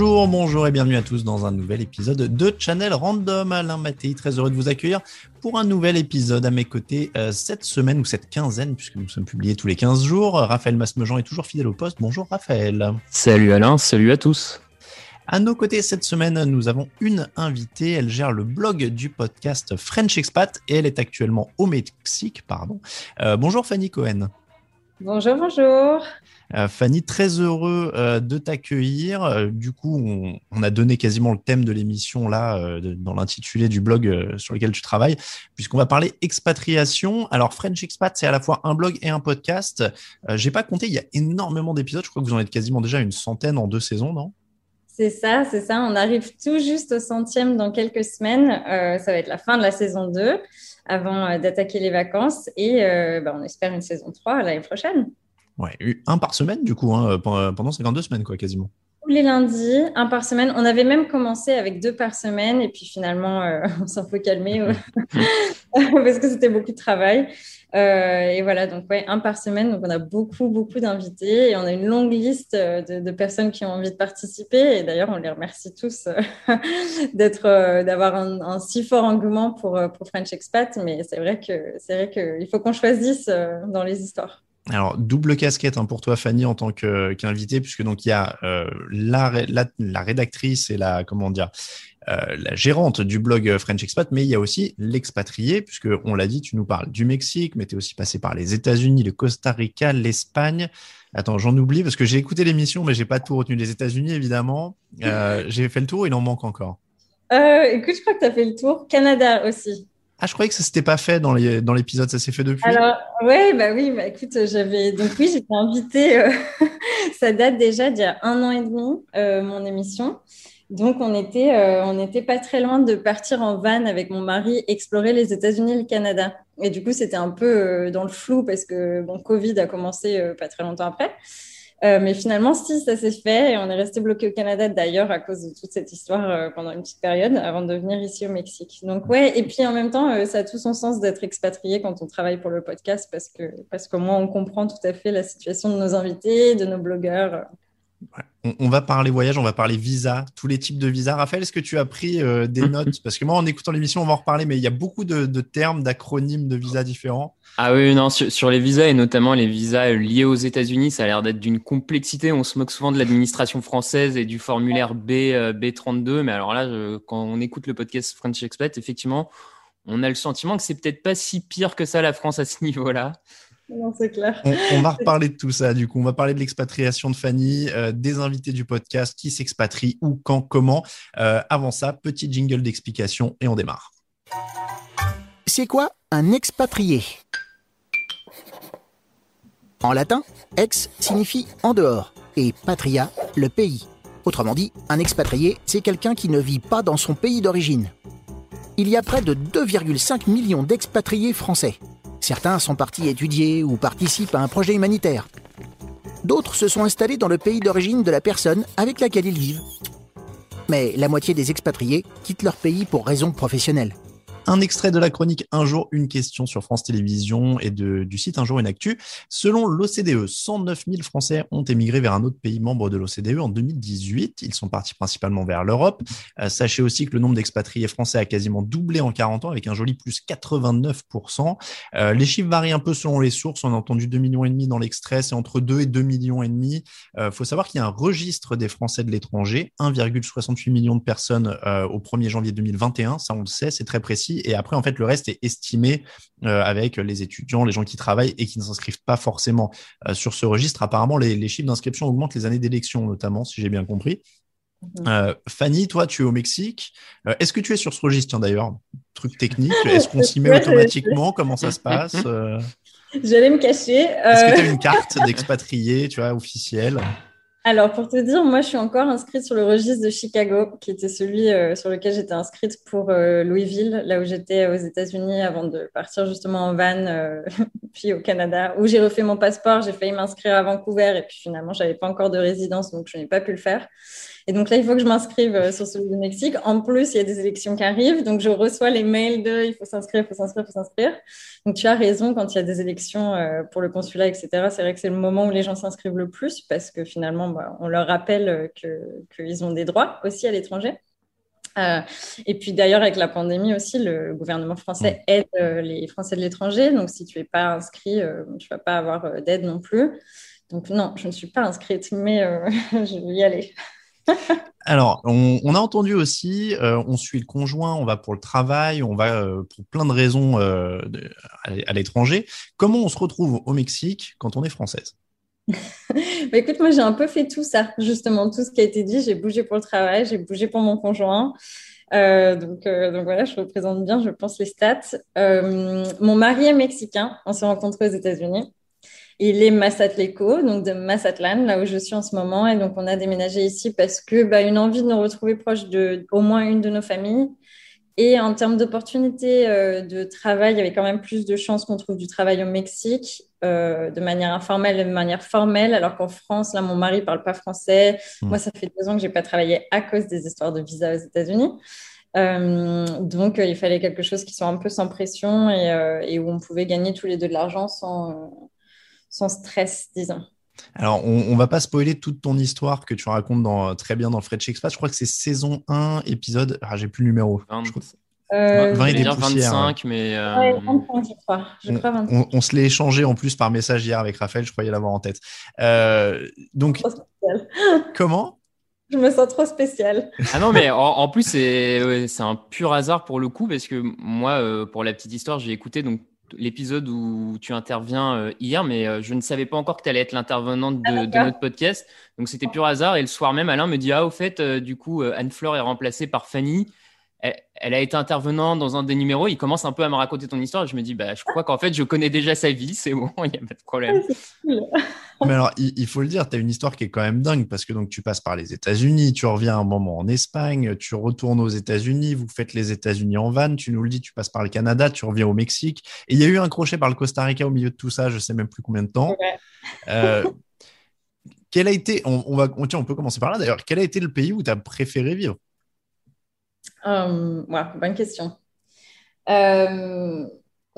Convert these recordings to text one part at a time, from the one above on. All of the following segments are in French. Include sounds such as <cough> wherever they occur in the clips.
Bonjour, bonjour et bienvenue à tous dans un nouvel épisode de Channel Random. Alain Mattei, très heureux de vous accueillir pour un nouvel épisode à mes côtés euh, cette semaine ou cette quinzaine, puisque nous sommes publiés tous les 15 jours. Raphaël Masmejean est toujours fidèle au poste. Bonjour Raphaël. Salut Alain, salut à tous. À nos côtés cette semaine, nous avons une invitée. Elle gère le blog du podcast French Expat et elle est actuellement au Mexique. Pardon. Euh, bonjour Fanny Cohen. Bonjour, bonjour. Euh, Fanny, très heureux euh, de t'accueillir. Euh, du coup, on, a donné quasiment le thème de l'émission là dans l'intitulé du blog sur lequel tu travailles, puisqu'on va parler expatriation. Alors, French Expat, c'est à la fois un blog et un podcast. J'ai pas compté, il y a énormément d'épisodes. Je crois que vous en êtes quasiment déjà une centaine en deux saisons, non? C'est ça, c'est ça. On arrive tout juste au centième dans quelques semaines. ça va être la fin de la saison 2 avant d'attaquer les vacances et bah, on espère une saison 3 l'année prochaine. Ouais, un par semaine, du coup, hein, pendant 52 semaines, quoi, quasiment. Tous les lundis, un par semaine. On avait même commencé avec deux par semaine, et puis finalement, euh, <laughs> on s'en faut calmer <laughs> parce que c'était beaucoup de travail. Euh, et voilà, donc ouais, un par semaine. Donc on a beaucoup, beaucoup d'invités et on a une longue liste euh, de, personnes qui ont envie de participer. Et d'ailleurs, on les remercie tous <laughs> d'avoir un, si fort engouement pour, pour French Expat. Mais c'est vrai que c'est vrai qu'il faut qu'on choisisse dans les histoires. Alors, double casquette hein, pour toi, Fanny, en tant qu'invitée, puisque donc il y a euh, la, rédactrice et la, euh, gérante du blog French Expat, mais il y a aussi l'expatrié, puisque on l'a dit, tu nous parles du Mexique, mais tu es aussi passé par les États-Unis, le Costa Rica, l'Espagne. Attends, j'en oublie parce que j'ai écouté l'émission, mais j'ai pas tout retenu. Les États-Unis, évidemment. Euh, j'ai fait le tour, il en manque encore. écoute, je crois que tu as fait le tour. Canada aussi. Ah, je croyais que ça s'était pas fait dans l'épisode, dans ça s'est fait depuis. Alors, ouais, bah oui, bah écoute, j'avais donc oui, j'étais invitée. Euh, <laughs> ça date déjà d'il y a un an et demi euh, mon émission. Donc on était, euh, on n'était pas très loin de partir en van avec mon mari explorer les États-Unis et le Canada. Et du coup, c'était un peu dans le flou parce que bon, Covid a commencé pas très longtemps après. Euh, mais finalement, si, ça s'est fait et on est resté bloqué au Canada d'ailleurs à cause de toute cette histoire euh, pendant une petite période avant de venir ici au Mexique. Donc ouais, et puis en même temps, euh, ça a tout son sens d'être expatrié quand on travaille pour le podcast parce que parce qu'au moins on comprend tout à fait la situation de nos invités, de nos blogueurs. On, va parler voyage, on va parler visa, tous les types de visas. Raphaël, est-ce que tu as pris euh, des notes? Parce que moi, en écoutant l'émission, on va en reparler, mais il y a beaucoup de, termes, d'acronymes de visas différents. Ah oui, non, sur, les visas et notamment les visas liés aux États-Unis, ça a l'air d'être d'une complexité. On se moque souvent de l'administration française et du formulaire B, euh, B32, mais alors là, quand on écoute le podcast French Expat, effectivement, on a le sentiment que c'est peut-être pas si pire que ça la France à ce niveau-là. Non, c'est clair. On, va <laughs> reparler de tout ça, du coup. On va parler de l'expatriation de Fanny, euh, des invités du podcast, qui s'expatrient, où, quand, comment. Euh, avant ça, petit jingle d'explication et on démarre. C'est quoi un expatrié? En latin, ex signifie en dehors et patria, le pays. Autrement dit, un expatrié, c'est quelqu'un qui ne vit pas dans son pays d'origine. Il y a près de 2,5 millions d'expatriés français. Certains sont partis étudier ou participent à un projet humanitaire. D'autres se sont installés dans le pays d'origine de la personne avec laquelle ils vivent. Mais la moitié des expatriés quittent leur pays pour raisons professionnelles. Un extrait de la chronique Un jour, une question sur France Télévisions et de, du site Un jour, une actu. Selon l'OCDE, 109 000 Français ont émigré vers un autre pays membre de l'OCDE en 2018. Ils sont partis principalement vers l'Europe. Euh, sachez aussi que le nombre d'expatriés français a quasiment doublé en 40 ans avec un joli plus 89%. Euh, les chiffres varient un peu selon les sources. On a entendu 2 millions et demi dans l'extrait. C'est entre 2 et 2 millions et demi. Il euh, faut savoir qu'il y a un registre des Français de l'étranger. 1,68 million de personnes au 1er janvier 2021. Ça, on le sait, c'est très précis. Et après, en fait, le reste est estimé euh, avec les étudiants, les gens qui travaillent et qui ne s'inscrivent pas forcément euh, sur ce registre. Apparemment, les, chiffres d'inscription augmentent les années d'élection, notamment, si j'ai bien compris. Mhm. Euh, Fanny, toi, tu es au Mexique. Est-ce que tu es sur ce registre d'ailleurs? Truc technique. Est-ce qu'on s'y met automatiquement? Comment ça se passe? <laughs> J'allais me cacher. Est-ce que tu as une carte d'expatrié, tu vois, officielle? Alors, pour te dire, moi, je suis encore inscrite sur le registre de Chicago, qui était celui euh, sur lequel j'étais inscrite pour euh, Louisville, là où j'étais aux États-Unis avant de partir justement en van, euh, <laughs> puis au Canada, où j'ai refait mon passeport. J'ai failli m'inscrire à Vancouver et puis finalement, j'avais pas encore de résidence, donc je n'ai pas pu le faire. Et donc là, il faut que je m'inscrive euh, sur celui du Mexique. En plus, il y a des élections qui arrivent. Donc, je reçois les mails de il faut s'inscrire, il faut s'inscrire, il faut s'inscrire. Donc, tu as raison, quand il y a des élections euh, pour le consulat, etc., c'est vrai que c'est le moment où les gens s'inscrivent le plus parce que finalement, bah, on leur rappelle qu'ils ont des droits aussi à l'étranger. Euh, et puis d'ailleurs, avec la pandémie aussi, le gouvernement français aide euh, les Français de l'étranger. Donc, si tu n'es pas inscrit, euh, tu ne vas pas avoir d'aide non plus. Donc, non, je ne suis pas inscrite, mais <laughs> je vais y aller. <laughs> Alors, on, a entendu aussi, on suit le conjoint, on va pour le travail, on va pour plein de raisons à l'étranger. Comment on se retrouve au Mexique quand on est française? Bah, écoute, moi j'ai un peu fait tout ça, justement, tout ce qui a été dit. J'ai bougé pour le travail, j'ai bougé pour mon conjoint. Euh, donc, euh, voilà, je représente bien, je pense, les stats. Euh, mon mari est mexicain, on s'est rencontrés aux États-Unis. Il est Mazatleco, donc de Mazatlan, là où je suis en ce moment. Et donc, on a déménagé ici parce que bah, une envie de nous retrouver proche de au moins une de nos familles. Et en termes d'opportunités de travail, il y avait quand même plus de chances qu'on trouve du travail au Mexique. Euh, de manière informelle et de manière formelle, alors qu'en France, là, mon mari parle pas français. Hmm. Moi, ça fait deux ans que j'ai pas travaillé à cause des histoires de visa aux États-Unis. Euh, donc, euh, il fallait quelque chose qui soit un peu sans pression et, où on pouvait gagner tous les deux de l'argent sans, sans stress, disons. Alors, on, ne va pas spoiler toute ton histoire que tu racontes dans, très bien dans French Express. Je crois que c'est saison 1, épisode. Ah, j'ai plus le numéro. 20 euh, et des 25, mais. Euh, on, se l'est échangé en plus par message hier avec Raphaël, je croyais l'avoir en tête. Euh, donc, <laughs> comment? Je me sens trop spécial. Ah non, mais en, plus, c'est un pur hasard pour le coup, parce que moi, pour la petite histoire, j'ai écouté donc l'épisode où tu interviens hier, mais je ne savais pas encore que tu allais être l'intervenante de, ah, de, notre podcast. Donc c'était pur hasard. Et le soir même, Alain me dit Ah, au fait, du coup, Anne-Fleur est remplacée par Fanny elle, a été intervenante dans un des numéros. Il commence un peu à me raconter ton histoire. Et je me dis, bah, je crois qu'en fait, je connais déjà sa vie. C'est bon, <laughs> il n'y a pas de problème. <laughs> Mais alors, il, faut le dire, tu as une histoire qui est quand même dingue parce que donc tu passes par les États-Unis, tu reviens un moment en Espagne, tu retournes aux États-Unis, vous faites les États-Unis en van, tu nous le dis, tu passes par le Canada, tu reviens au Mexique. Et il y a eu un crochet par le Costa Rica au milieu de tout ça, je sais même plus combien de temps. Euh, quel a été, on, va, on, tiens, on peut commencer par là d'ailleurs, quel a été le pays où tu as préféré vivre? Euh, bonne question. Euh,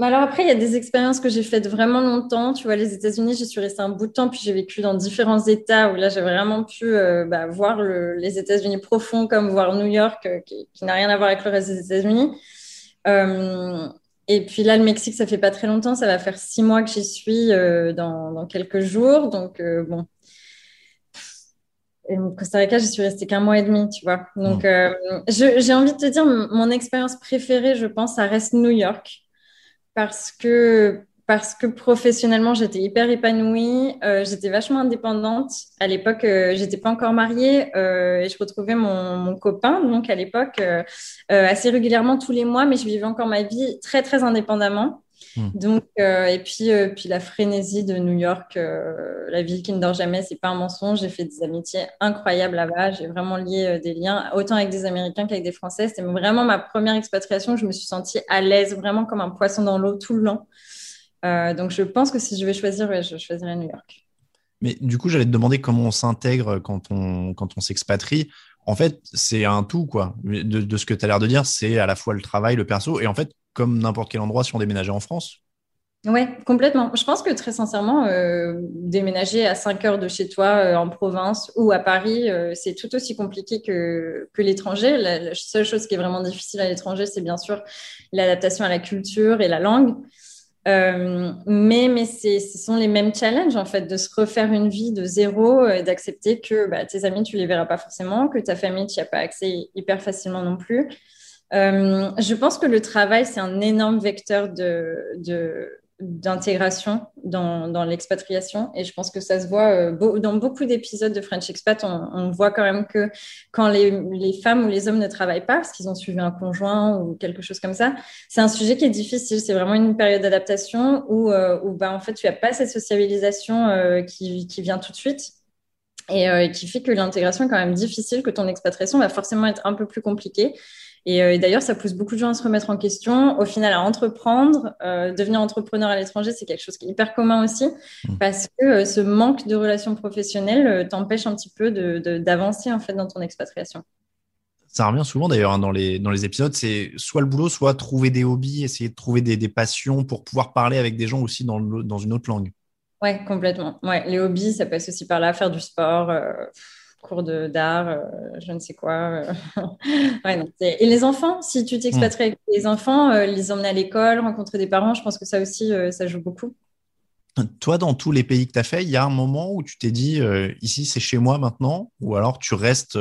alors après, il y a des expériences que j'ai faites vraiment longtemps. Tu vois, les États-Unis, j'y suis restée un bout de temps, puis j'ai vécu dans différents États où là, j'ai vraiment pu euh, bah, voir les États-Unis profonds, comme voir New York, qui, n'a rien à voir avec le reste des États-Unis. et puis là, le Mexique, ça fait pas très longtemps. Ça va faire six mois que j'y suis dans, dans, quelques jours. Donc, bon, et Costa Rica, je suis restée qu'un mois et demi, tu vois. Donc, euh, j'ai envie de te dire, mon expérience préférée, je pense, ça reste New York. Parce que, parce que professionnellement, j'étais hyper épanouie. Euh, j'étais vachement indépendante. À l'époque, euh, j'étais pas encore mariée et je retrouvais mon, mon, copain, donc à l'époque, assez régulièrement tous les mois, mais je vivais encore ma vie très, très indépendamment. Hmm. Donc, euh, et puis, euh, puis la frénésie de New York, euh, la ville qui ne dort jamais, c'est pas un mensonge. J'ai fait des amitiés incroyables là-bas. J'ai vraiment lié des liens, autant avec des Américains qu'avec des Français. C'était vraiment ma première expatriation. Je me suis sentie à l'aise, vraiment comme un poisson dans l'eau tout le long. donc, je pense que si je vais choisir, je choisirais New York. Mais du coup, j'allais te demander comment on s'intègre quand on, quand on s'expatrie. En fait, c'est un tout, quoi. De, de ce que tu as l'air de dire, c'est à la fois le travail, le perso. Et en fait, comme n'importe quel endroit si on déménageait en France Oui, complètement. Je pense que très sincèrement, euh, déménager à 5 heures de chez toi euh, en province ou à Paris, euh, c'est tout aussi compliqué que, l'étranger. La, seule chose qui est vraiment difficile à l'étranger, c'est bien sûr l'adaptation à la culture et la langue. mais mais ce sont les mêmes challenges en fait de se refaire une vie de zéro, d'accepter que bah, tes amis tu les verras pas forcément, que ta famille tu n'y as pas accès hyper facilement non plus, euh, je pense que le travail, c'est un énorme vecteur d'intégration dans, l'expatriation. Et je pense que ça se voit euh, dans beaucoup d'épisodes de French Expat on, voit quand même que quand les, femmes ou les hommes ne travaillent pas parce qu'ils ont suivi un conjoint ou quelque chose comme ça c'est un sujet qui est difficile. C'est vraiment une période d'adaptation où, euh, bah, en fait tu n'as pas cette sociabilisation qui, vient tout de suite et qui fait que l'intégration est quand même difficile que ton expatriation va forcément être un peu plus compliquée Et, d'ailleurs, ça pousse beaucoup de gens à se remettre en question, au final à entreprendre. devenir entrepreneur à l'étranger, c'est quelque chose qui est hyper commun aussi, mmh. parce que ce manque de relations professionnelles t'empêche un petit peu d'avancer en fait dans ton expatriation ça revient souvent d'ailleurs hein, dans, les, dans les épisodes, c'est soit le boulot, soit trouver des hobbies, essayer de trouver des, des passions pour pouvoir parler avec des gens aussi dans, dans une autre langue. Ouais, complètement. Ouais, les hobbies, ça passe aussi par là, faire du sport, euh, cours d'art, euh, je ne sais quoi. Euh. <laughs> et les enfants, si tu t'expatries avec les enfants, les emmener à l'école, rencontrer des parents, je pense que ça aussi, ça joue beaucoup. Toi, dans tous les pays que tu as fait, il y a un moment où tu t'es dit, ici, c'est chez moi maintenant, ou alors tu restes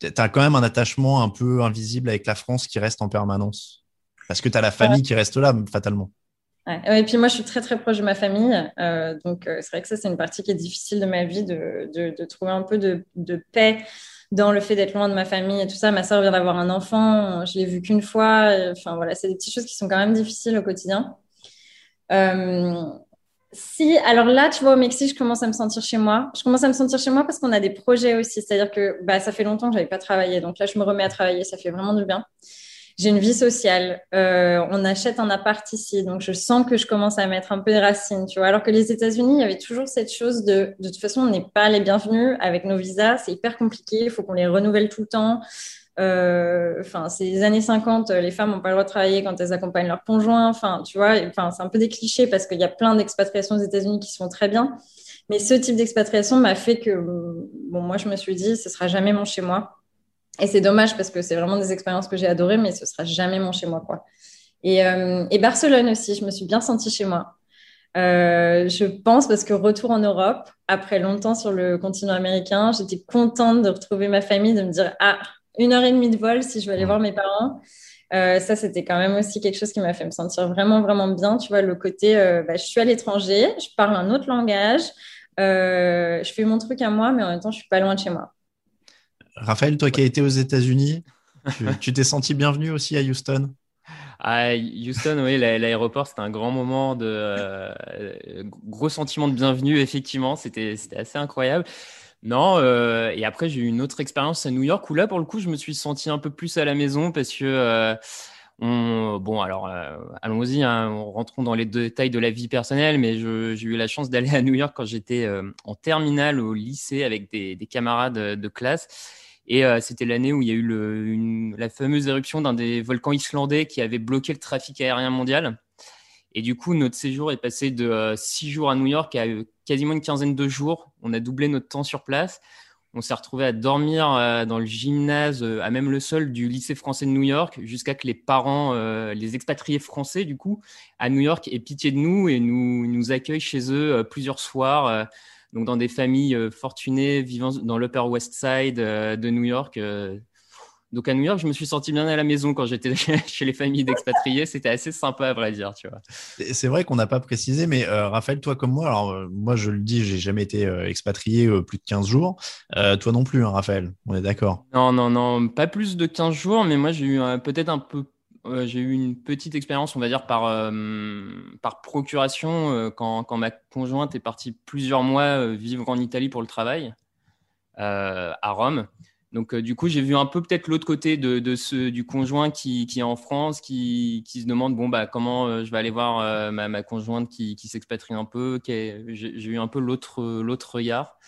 tu as quand même un attachement un peu invisible avec la France qui reste en permanence? Parce que tu as la famille qui reste là, fatalement. Et puis moi, je suis très très proche de ma famille. Euh, donc euh, c'est vrai que ça, c'est une partie qui est difficile de ma vie, de, de, trouver un peu de, de, paix dans le fait d'être loin de ma famille et tout ça. Ma soeur vient d'avoir un enfant, je l'ai vu qu'une fois. Enfin voilà, c'est des petites choses qui sont quand même difficiles au quotidien. Euh, si, alors là, tu vois, au Mexique, je commence à me sentir chez moi. Je commence à me sentir chez moi parce qu'on a des projets aussi. C'est-à-dire que bah, ça fait longtemps que je n'avais pas travaillé. Donc là, je me remets à travailler. Ça fait vraiment du bien. J'ai une vie sociale. Euh, on achète un appart ici. Donc je sens que je commence à mettre un peu de racines, tu vois. Alors que les États-Unis, il y avait toujours cette chose de, de toute façon, on n'est pas les bienvenus avec nos visas. C'est hyper compliqué. Il faut qu'on les renouvelle tout le temps. Euh, enfin, c'est les années 50, les femmes n'ont pas le droit de travailler quand elles accompagnent leur conjoint. Enfin, tu vois, enfin, c'est un peu des clichés parce qu'il y a plein d'expatriations aux États-Unis qui sont très bien. Mais ce type d'expatriation m'a fait que, bon, moi, je me suis dit, ce sera jamais mon chez moi. Et c'est dommage parce que c'est vraiment des expériences que j'ai adorées, mais ce sera jamais mon chez moi, quoi. Et, euh, et Barcelone aussi, je me suis bien sentie chez moi. Euh, je pense parce que retour en Europe, après longtemps sur le continent américain, j'étais contente de retrouver ma famille, de me dire ah une heure et demie de vol si je veux aller voir mes parents. Euh, ça, c'était quand même aussi quelque chose qui m'a fait me sentir vraiment, vraiment bien. Tu vois, le côté, euh, bah, je suis à l'étranger, je parle un autre langage, euh, je fais mon truc à moi, mais en même temps, je suis pas loin de chez moi. Raphaël, toi qui as été aux États-Unis, <laughs> tu t'es senti bienvenu aussi à Houston? À Houston, oui, l'aéroport, c'était un grand moment de gros sentiment de bienvenue, effectivement, c'était assez incroyable. Non, euh, et après j'ai eu une autre expérience à New York où là pour le coup je me suis senti un peu plus à la maison parce que euh, on, bon alors euh, allons-y, hein, rentrons dans les détails de la vie personnelle, mais j'ai eu la chance d'aller à New York quand j'étais en terminale au lycée avec des, camarades de classe. Et c'était l'année où il y a eu la fameuse éruption d'un des volcans islandais qui avait bloqué le trafic aérien mondial. Et du coup, notre séjour est passé de euh, six jours à New York à euh, quasiment une quinzaine de jours. On a doublé notre temps sur place. On s'est retrouvé à dormir euh, dans le gymnase, à même le sol du lycée français de New York, jusqu'à que les parents, les expatriés français, du coup, à New York, aient pitié de nous et nous, nous accueillent chez eux plusieurs soirs, donc dans des familles fortunées vivant dans l'Upper West Side de New York. Donc à New York, je me suis senti bien à la maison quand j'étais <laughs> chez les familles d'expatriés. C'était assez sympa à vrai dire, tu vois. C'est vrai qu'on n'a pas précisé, mais euh, Raphaël, toi comme moi, alors euh, moi je le dis, j'ai jamais été euh, expatrié plus de 15 jours. toi non plus, hein, Raphaël, on est d'accord Non, non, non, pas plus de 15 jours, mais moi j'ai eu peut-être un peu j'ai eu une petite expérience, on va dire, par, par procuration quand, quand, ma conjointe est partie plusieurs mois vivre en Italie pour le travail, à Rome. Donc, euh, du coup, j'ai vu un peu peut-être l'autre côté de, ce, du conjoint qui, est en France, qui, se demande bon, bah, comment euh, je vais aller voir euh, ma, conjointe qui, s'expatrie un peu. J'ai eu un peu l'autre regard.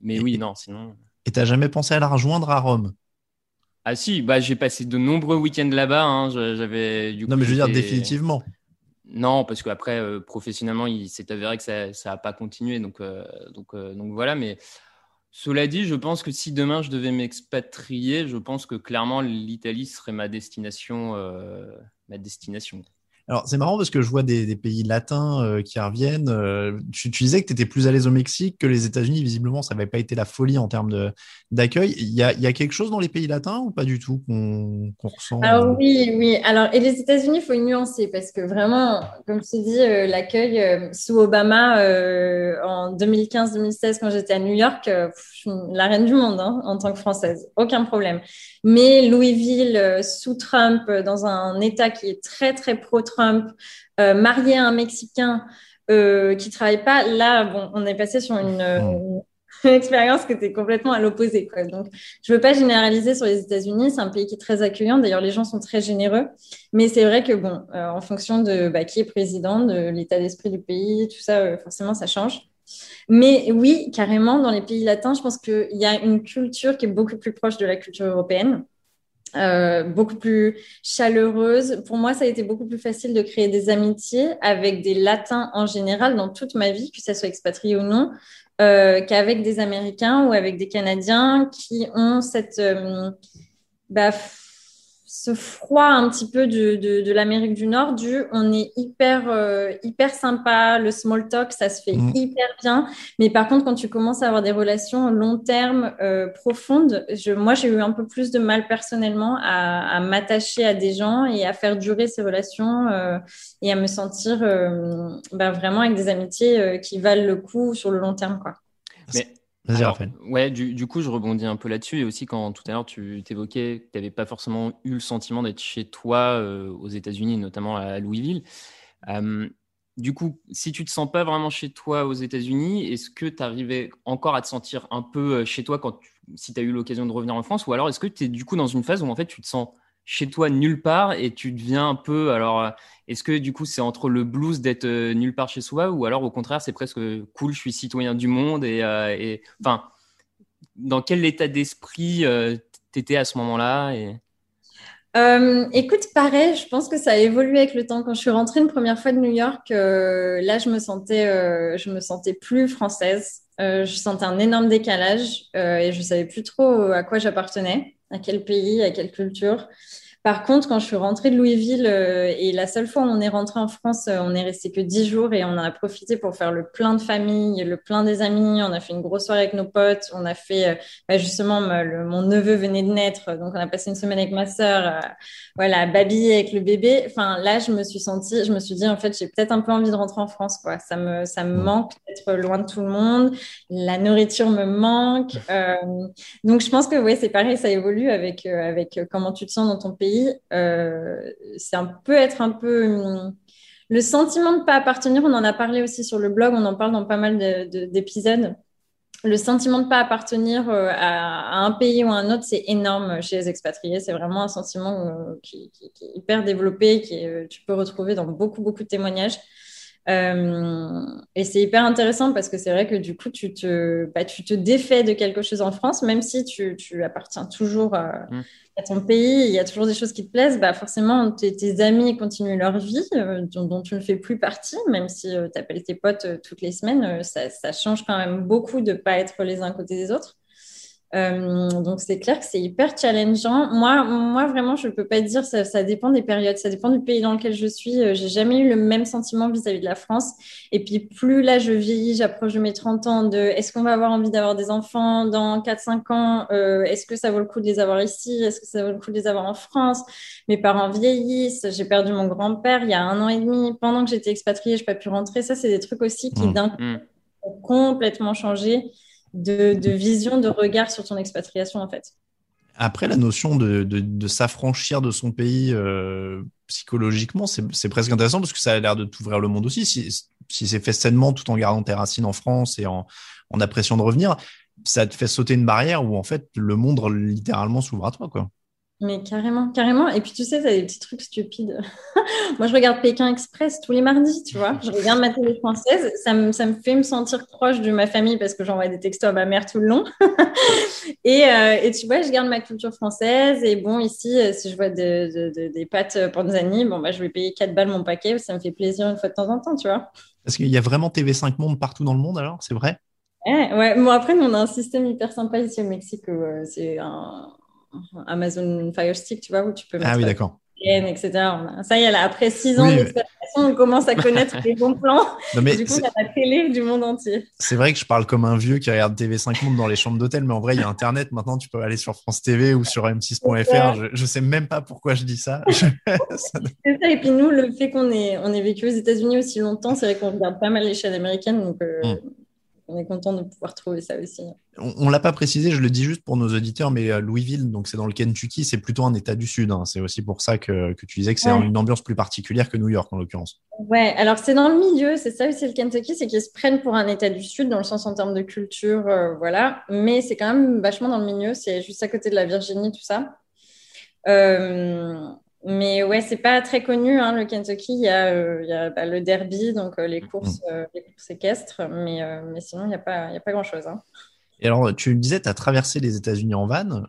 mais oui, non, sinon. Et tu n'as jamais pensé à la rejoindre à Rome? Ah, si, bah, j'ai passé de nombreux week-ends là-bas. Hein. J'avais, non, mais je veux dire définitivement. Non, parce qu'après, professionnellement, il s'est avéré que ça n'a pas continué. Donc, donc, donc voilà, mais cela dit, je pense que si demain je devais m'expatrier, je pense que clairement l'Italie serait ma destination. Euh. Alors, c'est marrant parce que je vois des, pays latins euh, qui reviennent. Euh, tu, disais que tu étais plus à l'aise au Mexique que les États-Unis. Visiblement, ça n'avait pas été la folie en termes d'accueil. Il y a, quelque chose dans les pays latins ou pas du tout qu'on ressent Alors, oui, oui. Alors, et les États-Unis, il faut nuancer parce que vraiment, comme je te dis, euh, l'accueil sous Obama en 2015-2016, quand j'étais à New York, la reine du monde hein, en tant que Française. Aucun problème. Mais Louisville, sous Trump, dans un État qui est très, très pro-Trump, Trump, euh, marié à un Mexicain euh, qui travaille pas, là, bon, on est passé sur une, une <laughs> expérience qui était complètement à l'opposé. Donc, je ne veux pas généraliser sur les États-Unis. C'est un pays qui est très accueillant. D'ailleurs, les gens sont très généreux. Mais c'est vrai que, bon, euh, en fonction de bah, qui est président, de l'état d'esprit du pays, tout ça, euh, forcément, ça change. Mais oui, carrément, dans les pays latins, je pense qu'il y a une culture qui est beaucoup plus proche de la culture européenne. Euh, beaucoup plus chaleureuse. Pour moi, ça a été beaucoup plus facile de créer des amitiés avec des latins en général dans toute ma vie, que ce soit expatrié ou non, euh, qu'avec des Américains ou avec des Canadiens qui ont cette euh, bah, ce froid un petit peu de, de, de l'Amérique du Nord du on est hyper euh, hyper sympa le small talk ça se fait mm. hyper bien mais par contre quand tu commences à avoir des relations long terme euh, profondes je, moi j'ai eu un peu plus de mal personnellement à, à m'attacher à des gens et à faire durer ces relations euh, et à me sentir euh, bah, vraiment avec des amitiés euh, qui valent le coup sur le long terme quoi mais Raphaël. Ouais, du, coup, je rebondis un peu là-dessus. Et aussi, quand tout à l'heure, tu t'évoquais que tu n'avais pas forcément eu le sentiment d'être chez toi euh, aux États-Unis, notamment à Louisville. Euh, du coup, si tu te sens pas vraiment chez toi aux États-Unis, est-ce que tu arrivais encore à te sentir un peu euh, chez toi quand si tu as eu l'occasion de revenir en France? Ou alors, est-ce que tu es du coup dans une phase où en fait tu te sens chez toi nulle part et tu deviens un peu. Alors, euh, est-ce que du coup c'est entre le blues d'être euh, nulle part chez soi ou alors au contraire c'est presque cool, je suis citoyen du monde et, euh, enfin, dans quel état d'esprit t'étais à ce moment-là et... écoute, pareil, je pense que ça a évolué avec le temps. Quand je suis rentrée une première fois de New York, là, je me sentais, je me sentais plus française. je sentais un énorme décalage et je savais plus trop à quoi j'appartenais à quel pays, à quelle culture. Par contre, quand je suis rentrée de Louisville euh, et la seule fois où on est rentré en France, euh, on est resté que dix jours et on en a profité pour faire le plein de famille, le plein des amis. On a fait une grosse soirée avec nos potes. On a fait, euh, bah, justement, mon neveu venait de naître, donc on a passé une semaine avec ma sœur, voilà, babiller avec le bébé. Enfin, là, je me suis sentie, je me suis dit, en fait, j'ai peut-être un peu envie de rentrer en France, quoi. Ça me, ça me manque d'être loin de tout le monde. La nourriture me manque. donc, je pense que, ouais, c'est pareil, ça évolue avec, avec comment tu te sens dans ton pays euh, c'est un peu être un peu hum, le sentiment de pas appartenir. On en a parlé aussi sur le blog, on en parle dans pas mal d'épisodes. Le sentiment de pas appartenir euh, à, un pays ou à un autre, c'est énorme chez les expatriés. C'est vraiment un sentiment euh, qui, est hyper développé, que tu peux retrouver dans beaucoup, beaucoup de témoignages. et c'est hyper intéressant parce que c'est vrai que du coup, tu te, bah, tu te défais de quelque chose en France, même si tu, tu appartiens toujours à, mmh ton pays, il y a toujours des choses qui te plaisent, bah forcément, tes, amis continuent leur vie, euh, dont, tu ne fais plus partie, même si euh, tu appelles tes potes euh, toutes les semaines, ça, ça, change quand même beaucoup de ne pas être les uns côté des autres. Euh, donc c'est clair que c'est hyper challengeant. Moi, moi vraiment, je peux pas dire. Ça, ça, dépend des périodes, ça dépend du pays dans lequel je suis. Euh, j'ai jamais eu le même sentiment vis-à-vis de la France. Et puis plus là, je vieillis, j'approche de mes 30 ans. De est-ce qu'on va avoir envie d'avoir des enfants dans 4-5 ans? Euh, Est-ce que ça vaut le coup de les avoir ici? Est-ce que ça vaut le coup de les avoir en France? Mes parents vieillissent. J'ai perdu mon grand-père il y a un an et demi. Pendant que j'étais expatriée, je n'ai pas pu rentrer. Ça, c'est des trucs aussi qui mmh. d'un coup mmh. ont complètement changé de, vision, de regard sur ton expatriation, en fait. Après, la notion de, s'affranchir de son pays euh, psychologiquement, c'est presque intéressant parce que ça a l'air de t'ouvrir le monde aussi. Si, c'est fait sainement tout en gardant tes racines en France et en, en appréciant de revenir, ça te fait sauter une barrière où en fait le monde littéralement s'ouvre à toi. Quoi. Mais carrément, carrément. Et puis tu sais, ça des petits trucs stupides. <laughs> Moi, je regarde Pékin Express tous les mardis, tu vois. Je regarde ma télé française. Ça me, ça me fait me sentir proche de ma famille parce que j'envoie des textos à ma mère tout le long. <laughs> et, euh, et, tu vois, je garde ma culture française. Et bon, ici, euh, si je vois des pâtes panzani, bon, bah, je vais payer 4 balles mon paquet. Ça me fait plaisir une fois de temps en temps, tu vois. Parce qu'il y a vraiment TV5 Monde partout dans le monde, alors C'est vrai? Ouais, ouais. Bon, après, nous, on a un système hyper sympa ici au Mexique. Euh, c'est un Amazon Fire Stick, tu vois, où tu peux mettre. Ah oui, d'accord. Etc. Ça y est, là, après six ans on commence à connaître <laughs> les bons plans. mais du coup, on a la télé du monde entier. C'est vrai que je parle comme un vieux qui regarde TV5 Monde dans les chambres d'hôtel, mais en vrai, il y a Internet. Maintenant, tu peux aller sur France TV ou sur m6.fr. Je, ne sais même pas pourquoi je dis <laughs> ça. c'est ça. Et puis nous, le fait qu'on ait, on ait vécu aux États-Unis aussi longtemps, c'est vrai qu'on regarde pas mal les chaînes américaines. Donc, euh, mm on est content de pouvoir trouver ça aussi. On, ne l'a pas précisé, je le dis juste pour nos auditeurs, mais euh, Louisville, donc c'est dans le Kentucky, c'est plutôt un État du Sud. Hein. C'est aussi pour ça que, tu disais que c'est une ambiance plus particulière que New York en l'occurrence. Ouais, alors c'est dans le milieu, c'est ça aussi le Kentucky, c'est qu'ils se prennent pour un État du Sud dans le sens en termes de culture, euh, voilà. Mais c'est quand même vachement dans le milieu, c'est juste à côté de la Virginie, tout ça. Euh, mais ouais, c'est pas très connu, hein, le Kentucky. Il y a, euh, il y a bah, le derby, donc euh, les, courses, euh, les courses équestres, mais, mais sinon, il n'y a pas, il a pas grand-chose. Hein. Et alors, tu me disais, tu as traversé les États-Unis en van.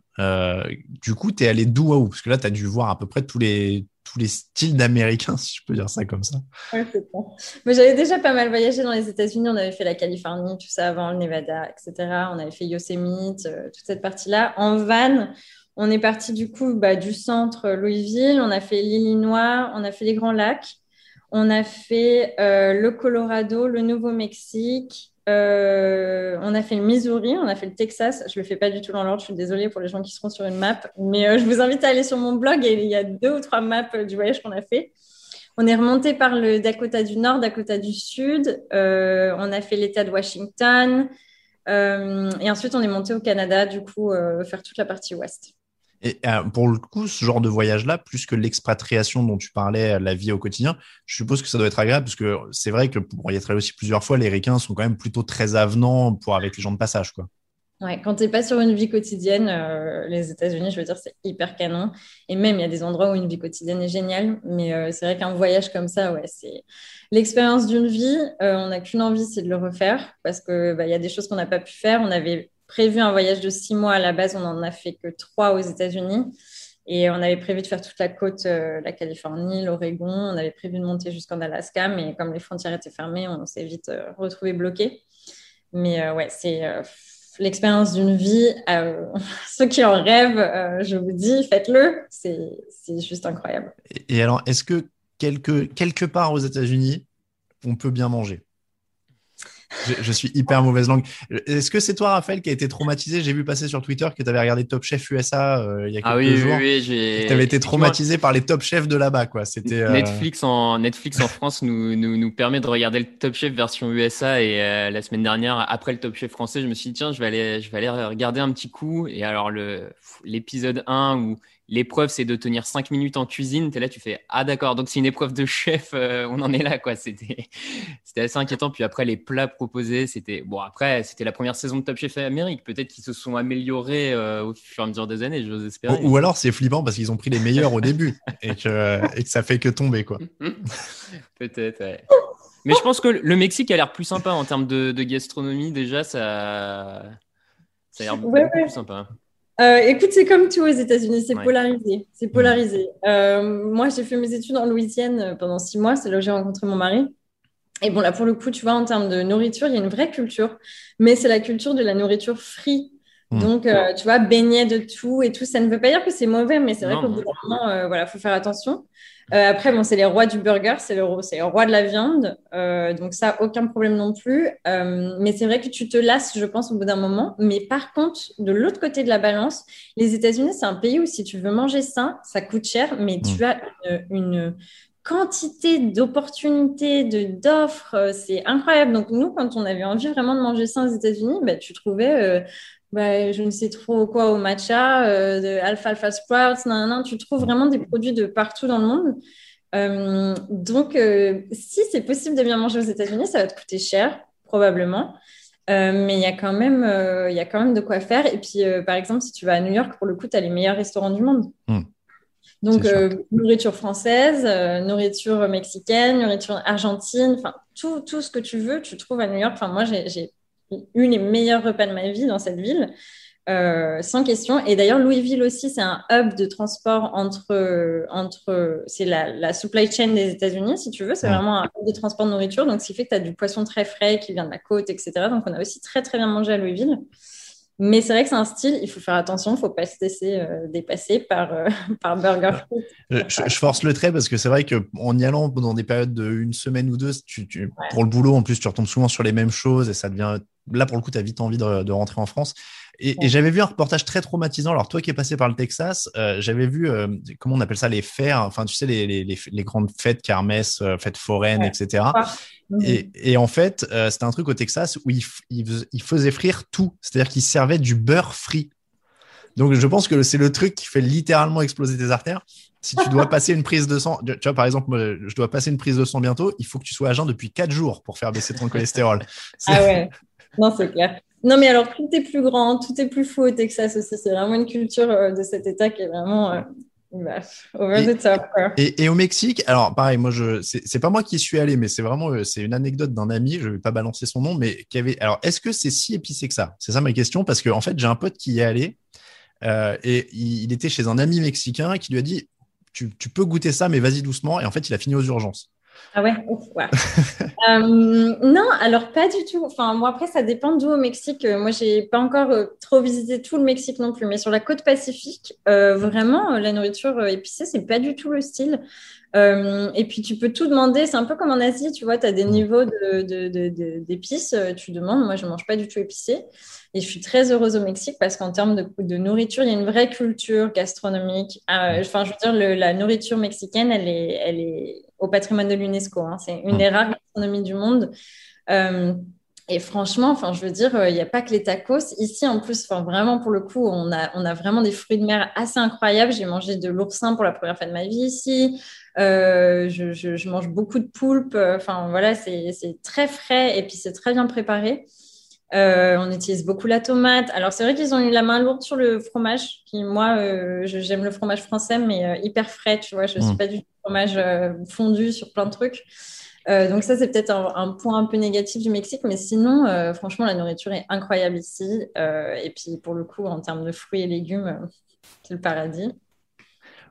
du coup, tu es allé d'où à où? Parce que là, tu as dû voir à peu près tous les, tous les styles d'Américains, <laughs> si je peux dire ça comme ça. Ouais, c'est bon. Mais j'avais déjà pas mal voyagé dans les États-Unis. On avait fait la Californie, tout ça avant, le Nevada, etc. On avait fait Yosemite, toute cette partie-là. En van, on est parti du coup bah, du centre Louisville, on a fait l'Illinois, on a fait les Grands Lacs, on a fait euh, le Colorado, le Nouveau-Mexique, euh, on a fait le Missouri, on a fait le Texas. Je ne le fais pas du tout dans l'ordre, je suis désolée pour les gens qui seront sur une map, mais euh, je vous invite à aller sur mon blog et il y a deux ou trois maps du voyage qu'on a fait. On est remonté par le Dakota du Nord, Dakota du Sud, on a fait l'État de Washington, et ensuite on est monté au Canada, du coup, faire toute la partie ouest. Et euh, pour le coup, ce genre de voyage-là, plus que l'expatriation dont tu parlais, la vie au quotidien, je suppose que ça doit être agréable parce que c'est vrai que pour y être allé aussi plusieurs fois, les Ricains sont quand même plutôt très avenants pour avec les gens de passage, quoi. Ouais, quand tu n'es pas sur une vie quotidienne, euh, les États-Unis, je veux dire, c'est hyper canon. Et même, il y a des endroits où une vie quotidienne est géniale. Mais euh, c'est vrai qu'un voyage comme ça, ouais, c'est l'expérience d'une vie. on n'a qu'une envie, c'est de le refaire parce qu'il bah, y a des choses qu'on n'a pas pu faire. On avait prévu un voyage de six mois à la base, on n'en a fait que trois aux États-Unis. Et on avait prévu de faire toute la côte, euh, la Californie, l'Oregon. On avait prévu de monter jusqu'en Alaska, mais comme les frontières étaient fermées, on s'est vite euh, retrouvé bloqué. Mais euh, ouais, c'est l'expérience d'une vie. <laughs> ceux qui en rêvent, je vous dis, faites-le. C'est juste incroyable. Et alors, est-ce que quelque, quelque part aux États-Unis, on peut bien manger? Je, suis hyper mauvaise langue. Est-ce que c'est toi, Raphaël, qui a été traumatisé? J'ai vu passer sur Twitter que tu avais regardé Top Chef USA euh, il y a ah quelques jours. Ah oui, oui, Tu avais été traumatisé par les Top Chefs de là-bas, quoi. C'était euh, Netflix en Netflix en France nous, nous, nous permet de regarder le Top Chef version USA et euh, la semaine dernière, après le Top Chef français, je me suis dit tiens, je vais aller, je vais aller regarder un petit coup. Et alors le l'épisode 1 où l'épreuve c'est de tenir 5 minutes en cuisine, tu es là, tu fais ah d'accord, donc c'est une épreuve de chef, euh, on en est là quoi. C'était <laughs> c'était assez inquiétant. Puis après les plats proposés, c'était bon après c'était la première saison de Top Chef Amérique, peut-être qu'ils se sont améliorés euh, au fur et à mesure des années, j'ose espérer. Ou, alors c'est flippant parce qu'ils ont pris les meilleurs au début <laughs> et que et que ça fait que tomber quoi. <laughs> peut-être. Ouais. Mais je pense que le Mexique a l'air plus sympa en termes de, gastronomie déjà ça ça a l'air beaucoup, plus sympa. Euh, écoute, c'est comme tout aux États-Unis, c'est polarisé. C'est polarisé. Euh, moi, j'ai fait mes études en Louisiane euh, pendant six mois. C'est là où j'ai rencontré mon mari. Et bon, là, pour le coup, tu vois, en termes de nourriture, il y a une vraie culture, mais c'est la culture de la nourriture free. Hmm. Donc, tu vois, baigner de tout et tout. Ça ne veut pas dire que c'est mauvais, mais c'est vrai qu'au bout d'un moment, voilà, faut faire attention. Euh, après, bon, c'est les rois du burger, c'est le, le roi de la viande. Euh, donc ça, aucun problème non plus. Euh, mais c'est vrai que tu te lasses, je pense, au bout d'un moment. Mais par contre, de l'autre côté de la balance, les États-Unis, c'est un pays où si tu veux manger sain, ça coûte cher, mais mm. tu as une, quantité d'opportunités, d'offres, c'est incroyable. Donc nous, quand on avait envie vraiment de manger sain aux États-Unis, bah, tu trouvais bah, je ne sais trop quoi au matcha, euh, de alfalfa sprouts, nan, nan, tu trouves vraiment des produits de partout dans le monde. Euh, donc, euh, si c'est possible de bien manger aux États-Unis, ça va te coûter cher, probablement. mais il y, a quand même, il y a quand même de quoi faire. Et puis, par exemple, si tu vas à New York, pour le coup, tu as les meilleurs restaurants du monde. Hmm. Donc, nourriture française, nourriture mexicaine, nourriture argentine, enfin, tout, tout ce que tu veux, tu trouves à New York. Enfin, moi, j'ai eu les meilleurs repas de ma vie dans cette ville. Euh, sans question. Et d'ailleurs, Louisville aussi, c'est un hub de transport entre, entre c'est la, la, supply chain des États-Unis, si tu veux. C'est vraiment un hub de transport de nourriture. Donc, ce qui fait que tu as du poisson très frais qui vient de la côte, etc. Donc, on a aussi très, très bien mangé à Louisville. Mais c'est vrai que c'est un style, il faut faire attention, il ne faut pas se laisser euh, dépasser par, euh, <laughs> par Burger je, je, force le trait parce que c'est vrai qu'en y allant dans des périodes de une semaine ou deux, tu, tu, pour le boulot, en plus, tu retombes souvent sur les mêmes choses et ça devient là, pour le coup, tu as vite envie de, rentrer en France. Et, j'avais vu un reportage très traumatisant. Alors, toi qui es passé par le Texas, euh, j'avais vu, euh, comment on appelle ça, les fers, enfin, tu sais, les, les, les, grandes fêtes, kermesses, fêtes foraines, etc. Et, et, en fait, c'était un truc au Texas où il, il, faisait frire tout. C'est-à-dire qu'il servait du beurre frit. Donc, je pense que c'est le truc qui fait littéralement exploser tes artères si tu dois <laughs> passer une prise de sang, tu vois, par exemple, je dois passer une prise de sang bientôt, il faut que tu sois à jeun depuis 4 jours pour faire baisser ton cholestérol. Ah ouais, non, c'est clair. Non, mais alors, tout est plus grand, tout est plus fou au Texas aussi. C'est vraiment une culture euh, de cet État qui est vraiment. Euh, bah, et, et, au Mexique, alors pareil, moi je, c'est pas moi qui suis allé, mais c'est vraiment, euh, c'est une anecdote d'un ami. Je vais pas balancer son nom, mais qui avait. Alors, est-ce que c'est si épicé que ça? C'est ça ma question, parce que en fait, j'ai un pote qui y est allé et il, était chez un ami mexicain qui lui a dit tu, peux goûter ça, mais vas-y doucement. Et en fait, il a fini aux urgences. Ah ouais, <laughs> euh, Non, alors pas du tout. Enfin, moi, après, ça dépend d'où au Mexique. Euh, moi, j'ai pas encore euh, trop visité tout le Mexique non plus, mais sur la côte pacifique, vraiment, la nourriture épicée, c'est pas du tout le style. Et puis, tu peux tout demander. C'est un peu comme en Asie, tu vois, tu as des niveaux d'épices. De, tu demandes. Moi, je mange pas du tout épicé. Et je suis très heureuse au Mexique parce qu'en termes de, nourriture, il y a une vraie culture gastronomique. Euh, enfin, je veux dire, la nourriture mexicaine, elle est, elle est au patrimoine de l'UNESCO. Hein. C'est une des rares gastronomies du monde. Euh, et franchement, enfin, je veux dire, il n'y a pas que les tacos. Ici, en plus, enfin, vraiment, pour le coup, on a, on a vraiment des fruits de mer assez incroyables. J'ai mangé de l'oursin pour la première fois de ma vie ici. Euh, je, je, je, mange beaucoup de poulpe. Enfin, voilà, c'est très frais et puis c'est très bien préparé. Euh, on utilise beaucoup la tomate. Alors, c'est vrai qu'ils ont eu la main lourde sur le fromage. Qui, moi, euh, j'aime le fromage français, mais euh, hyper frais, tu vois. Je ne suis mm. pas du fromage fondu sur plein de trucs. Donc, ça, c'est peut-être un, point un peu négatif du Mexique. Mais sinon, franchement, la nourriture est incroyable ici. et puis, pour le coup, en termes de fruits et légumes, c'est le paradis.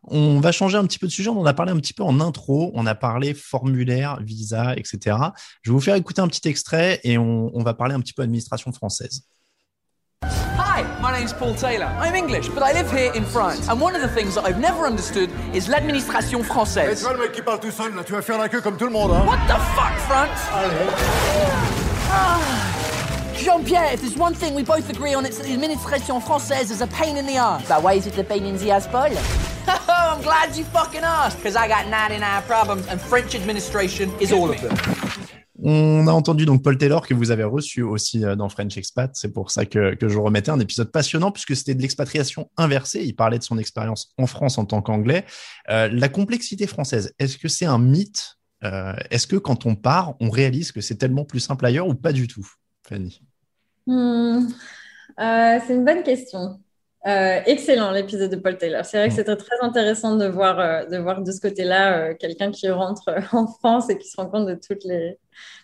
On va changer un petit peu de sujet. On en a parlé un petit peu en intro. On a parlé formulaire, visa, etc. Je vais vous faire écouter un petit extrait et on, on va parler un petit peu administration française. Hi, my name's Paul Taylor. I'm English, but I live here in France. And one of the things that I've never understood is l'administration française. Et tu le mec qui parle tout seul, là, tu vas faire la queue comme tout le monde, hein. What the fuck, France? Allez. Ah. Jean-Pierre, if there's one thing we both agree on, it's that the administration française is a pain in the ass. Bah, why is it a pain in the ass, Paul? <laughs> I'm glad you fucking asked, because I got 99 problems and French administration is all of them. On a entendu donc Paul Taylor que vous avez reçu aussi euh, dans French Expat. C'est pour ça que, que, je remettais un épisode passionnant puisque c'était de l'expatriation inversée. Il parlait de son expérience en France en tant qu'anglais. Euh, la complexité française, est-ce que c'est un mythe euh, Est-ce que quand on part, on réalise que c'est tellement plus simple ailleurs ou pas du tout, Fanny? Hmm. euh, C'est une bonne question. Euh, excellent l'épisode de Paul Taylor. C'est vrai que c'était très intéressant de voir, euh, de voir de ce côté-là euh, quelqu'un qui rentre en France et qui se rend compte de toutes les,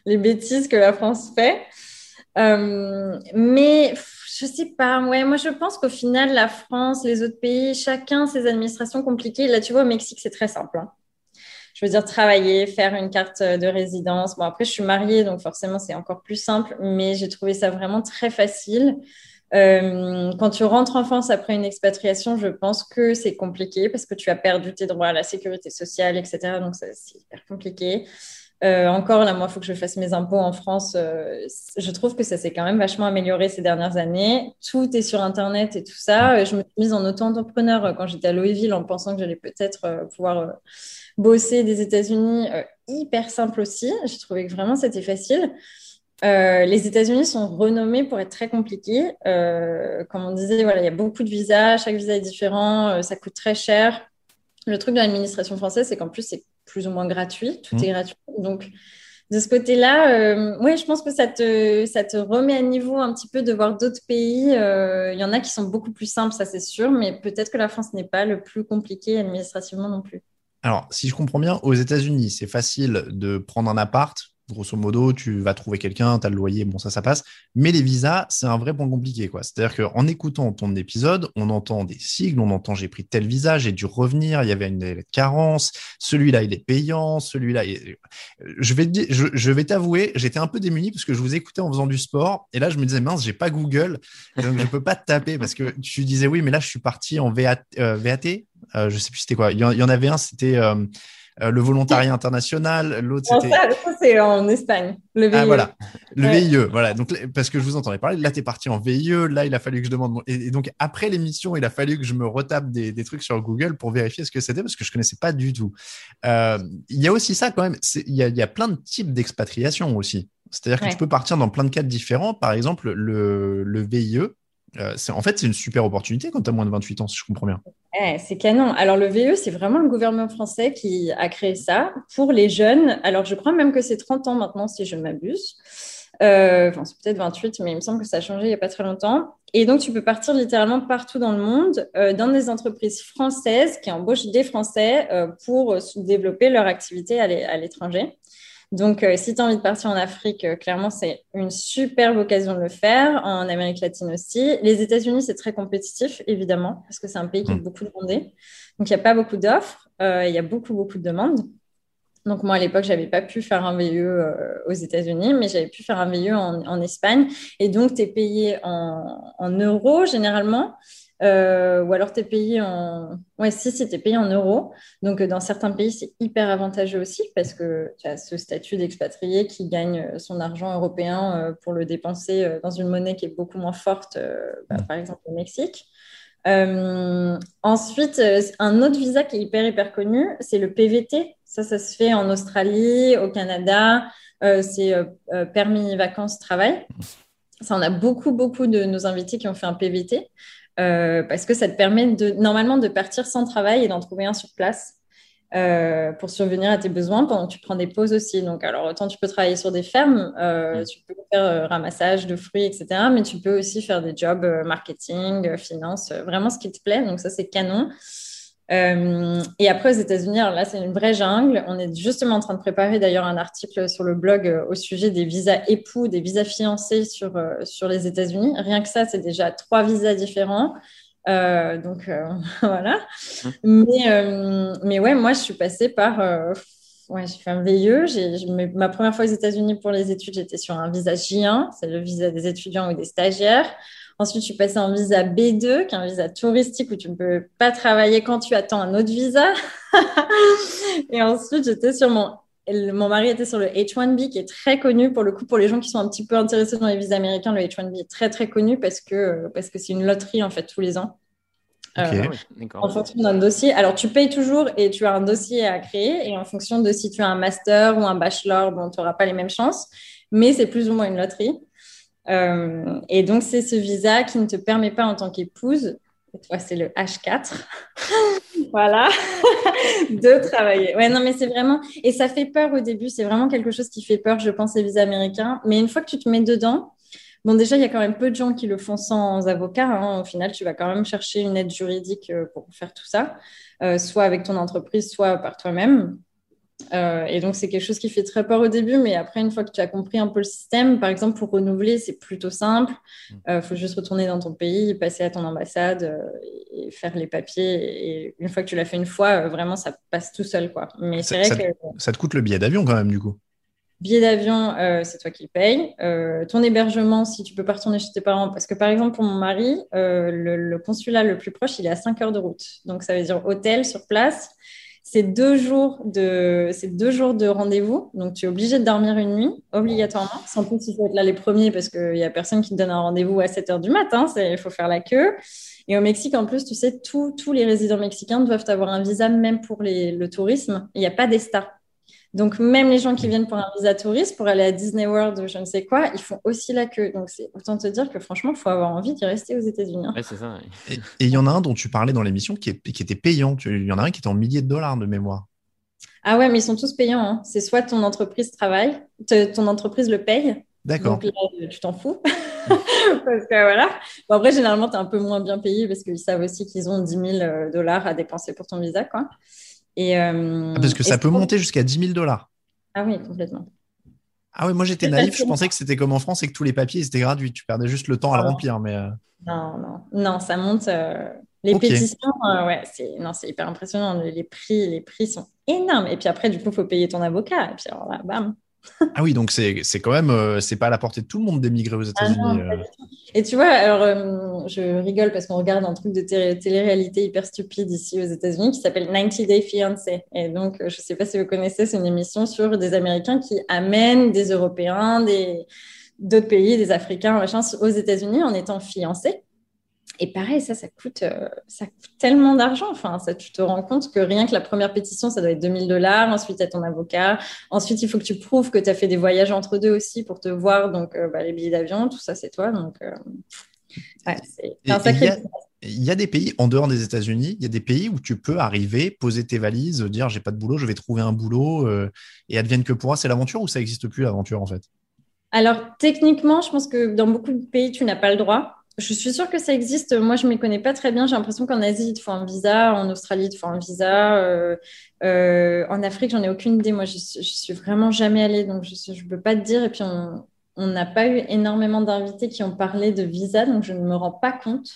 les bêtises que la France fait. mais je sais pas, moi je pense qu'au final, la France, les autres pays, chacun ses administrations compliquées. Là, tu vois, au Mexique, c'est très simple. Hein. Je veux dire, travailler, faire une carte de résidence. Bon, après, je suis mariée, donc forcément, c'est encore plus simple, mais j'ai trouvé ça vraiment très facile. Euh, quand tu rentres en France après une expatriation, je pense que c'est compliqué parce que tu as perdu tes droits à la sécurité sociale, etc. Donc, c'est hyper compliqué. Euh, encore, là, moi, il faut que je fasse mes impôts en France. Euh, je trouve que ça s'est quand même vachement amélioré ces dernières années. Tout est sur Internet et tout ça. Je me suis mise en auto-entrepreneur quand j'étais à Louisville en pensant que j'allais peut-être pouvoir bosser des États-Unis. hyper simple aussi. J'ai trouvé que vraiment c'était facile. Euh, les États-Unis sont renommés pour être très compliqués. Euh, comme on disait, voilà, il y a beaucoup de visas, chaque visa est différent, euh, ça coûte très cher. Le truc de l'administration française, c'est qu'en plus, c'est plus ou moins gratuit, tout mmh. est gratuit. Donc, de ce côté-là, oui, je pense que ça te, ça te remet à niveau un petit peu de voir d'autres pays. Il y en a qui sont beaucoup plus simples, ça c'est sûr, mais peut-être que la France n'est pas le plus compliqué administrativement non plus. Alors, si je comprends bien, aux États-Unis, c'est facile de prendre un appart, grosso modo, tu vas trouver quelqu'un, tu as le loyer, bon, ça, ça passe. Mais les visas, c'est un vrai point compliqué, quoi. C'est-à-dire qu'en écoutant ton épisode, on entend des sigles, on entend j'ai pris tel visa, j'ai dû revenir, il y avait une carence, celui-là, il est payant, celui-là, je vais, je, vais t'avouer, j'étais un peu démuni parce que je vous écoutais en faisant du sport. Et là, je me disais, mince, j'ai pas Google, donc je peux pas te taper parce que tu disais, oui, mais là, je suis parti en VAT, euh, euh, je sais plus c'était quoi. Il y, en, avait un, c'était, euh, le volontariat international, l'autre c'était. Ça, c'est en Espagne. Le VIE. Ah, voilà. Le VIE. Voilà. Donc, parce que je vous entendais parler. Là, tu es parti en VIE. Là, il a fallu que je demande. Et, donc, après l'émission, il a fallu que je me retape des, des trucs sur Google pour vérifier ce que c'était parce que je connaissais pas du tout. il y a aussi ça quand même. Il y a, y a plein de types d'expatriation aussi. C'est-à-dire que tu peux partir dans plein de cadres différents. Par exemple, le, le VIE, euh, en fait, c'est une super opportunité quand tu as moins de 28 ans, si je comprends bien. c'est canon. Alors, le VIE, c'est vraiment le gouvernement français qui a créé ça pour les jeunes. Alors, je crois même que c'est 30 ans maintenant, si je ne m'abuse. Euh, enfin, c'est peut-être 28, mais il me semble que ça a changé il n'y a pas très longtemps. Et donc, tu peux partir littéralement partout dans le monde, euh, dans des entreprises françaises qui embauchent des Français pour développer leur activité à l'étranger. Donc, euh, si tu as envie de partir en Afrique, euh, clairement, c'est une superbe occasion de le faire. En Amérique latine aussi. Les États-Unis, c'est très compétitif, évidemment, parce que c'est un pays qui est mm. beaucoup demandé. Donc, il n'y a pas beaucoup d'offres. Euh, il y a beaucoup, beaucoup de demandes. Donc, moi, à l'époque, je n'avais pas pu faire un VIE aux États-Unis, mais j'avais pu faire un VIE en, Espagne. Et donc, tu es payé en, en euros, généralement. Euh, ou alors tu es payé en. Ouais, si, si, payé en euros. Donc, euh, dans certains pays, c'est hyper avantageux aussi parce que tu as ce statut d'expatrié qui gagne euh, son argent européen pour le dépenser dans une monnaie qui est beaucoup moins forte, bah, par exemple au Mexique. ensuite, un autre visa qui est hyper, hyper connu, c'est le PVT. Ça, ça se fait en Australie, au Canada. c'est permis vacances-travail. Ça, on a beaucoup, beaucoup de nos invités qui ont fait un PVT. Euh, parce que ça te permet de, normalement de partir sans travail et d'en trouver un sur place euh, pour survenir à tes besoins pendant que tu prends des pauses aussi. Donc, alors, autant tu peux travailler sur des fermes, euh, tu peux faire ramassage de fruits, etc. Mais tu peux aussi faire des jobs marketing, finance, vraiment ce qui te plaît. Donc, ça, c'est canon. Euh, et après, aux États-Unis, alors là, c'est une vraie jungle. On est justement en train de préparer d'ailleurs un article sur le blog euh, au sujet des visas époux, des visas fiancés sur, euh, sur les États-Unis. Rien que ça, c'est déjà trois visas différents. donc <laughs> voilà. Mais, mais ouais, moi, je suis passée par. ouais, j'ai fait un VIE. ma première fois aux États-Unis pour les études, j'étais sur un visa J1, c'est le visa des étudiants ou des stagiaires. Ensuite, je suis passée en visa B2, qui est un visa touristique où tu ne peux pas travailler quand tu attends un autre visa. <laughs> et ensuite, j'étais sur mon mon mari était sur le H1B qui est très connu pour le coup pour les gens qui sont un petit peu intéressés dans les visas américains. Le H1B est très très connu parce que parce que c'est une loterie en fait tous les ans. Euh, en fonction d'un dossier. Alors, tu payes toujours et tu as un dossier à créer. Et en fonction de si tu as un master ou un bachelor, bon, tu n'auras pas les mêmes chances. Mais c'est plus ou moins une loterie. Euh, et donc, c'est ce visa qui ne te permet pas en tant qu'épouse, toi, c'est le H4, <laughs> voilà, <laughs> de travailler. Ouais, non, mais c'est vraiment, et ça fait peur au début, c'est vraiment quelque chose qui fait peur, je pense, les visas américains. Mais une fois que tu te mets dedans, Bon, déjà, il y a quand même peu de gens qui le font sans avocat. Hein. Au final, tu vas quand même chercher une aide juridique euh, pour faire tout ça, euh, soit avec ton entreprise, soit par toi-même. Euh, et donc, c'est quelque chose qui fait très peur au début, mais après, une fois que tu as compris un peu le système, par exemple, pour renouveler, c'est plutôt simple. Il mm. euh, faut juste retourner dans ton pays, passer à ton ambassade euh, et faire les papiers. Et une fois que tu l'as fait une fois, vraiment, ça passe tout seul. Quoi. Mais c'est vrai ça, que... ça te coûte le billet d'avion quand même, du coup Billet d'avion, c'est toi qui le payes. ton hébergement, si tu peux pas retourner chez tes parents, parce que par exemple, pour mon mari, le, le, consulat le plus proche, il est à 5 heures de route. Donc, ça veut dire hôtel sur place c'est deux jours de, deux jours de rendez-vous. Donc, tu es obligé de dormir une nuit, obligatoirement. Sans plus, il faut être là les premiers parce qu'il n'y a personne qui te donne un rendez-vous à 7 heures du matin. Il faut faire la queue. Et au Mexique, en plus, tu sais, tous les résidents mexicains doivent avoir un visa, même pour le tourisme. Il n'y a pas d'ESTA. Donc, même les gens qui viennent pour un visa touriste, pour aller à Disney World ou je ne sais quoi, ils font aussi la queue. Donc, c'est autant te dire que franchement, il faut avoir envie d'y rester aux États-Unis. Hein. c'est ça. Et il y en a un dont tu parlais dans l'émission qui, qui, était payant. Il y en a un qui était en milliers de dollars de mémoire. Ah ouais, mais ils sont tous payants. Hein. C'est soit ton entreprise travaille, ton entreprise le paye. D'accord. Donc là, tu t'en fous. <laughs> parce que voilà. Bon, après, généralement, tu es un peu moins bien payé parce qu'ils savent aussi qu'ils ont 10 000 euh, dollars à dépenser pour ton visa. Quoi. Et, euh, ah, parce que ça peut monter jusqu'à 10 000 dollars. Ah oui, complètement. Ah oui, moi j'étais naïf, je pensais que c'était comme en France et que tous les papiers étaient gratuits. Tu perdais juste le temps à le remplir. Mais euh. Non, non, non, ça monte. Euh, les pétitions, ouais, c'est non, c'est hyper impressionnant. Les prix, les prix sont énormes. Et puis après, du coup, il faut payer ton avocat. Et puis alors là, bam. Ah oui, donc c'est quand même, euh, c'est pas à la portée de tout le monde d'émigrer aux ah États-Unis. Euh. et tu vois, alors euh, je rigole parce qu'on regarde un truc de télé-réalité hyper stupide ici aux États-Unis qui s'appelle 90 Day Fiancé. Et donc, je sais pas si vous connaissez, c'est une émission sur des Américains qui amènent des Européens, des d'autres pays, des Africains, machin, aux États-Unis en étant fiancés. Et pareil, ça, ça coûte, euh, ça coûte tellement d'argent. Enfin, ça, tu te rends compte que rien que la première pétition, ça doit être 2000 dollars. Ensuite, tu as ton avocat. Ensuite, il faut que tu prouves que tu as fait des voyages entre deux aussi pour te voir. Donc, euh, bah, les billets d'avion, tout ça, c'est toi. Donc, euh, c'est un sacré. Il y, a des pays en dehors des États-Unis, il y a des pays où tu peux arriver, poser tes valises, dire j'ai pas de boulot, je vais trouver un boulot et advienne que pourra, c'est l'aventure ou ça n'existe plus l'aventure en fait? Alors techniquement, je pense que dans beaucoup de pays, tu n'as pas le droit. Je suis sûre que ça existe. Moi, je ne m'y connais pas très bien. J'ai l'impression qu'en Asie, il te faut un visa. En Australie, il te faut un visa. Euh, euh, en Afrique, j'en ai aucune idée. Moi, je ne suis vraiment jamais allée, donc je ne peux pas te dire. Et puis, on n'a pas eu énormément d'invités qui ont parlé de visa, donc je ne me rends pas compte.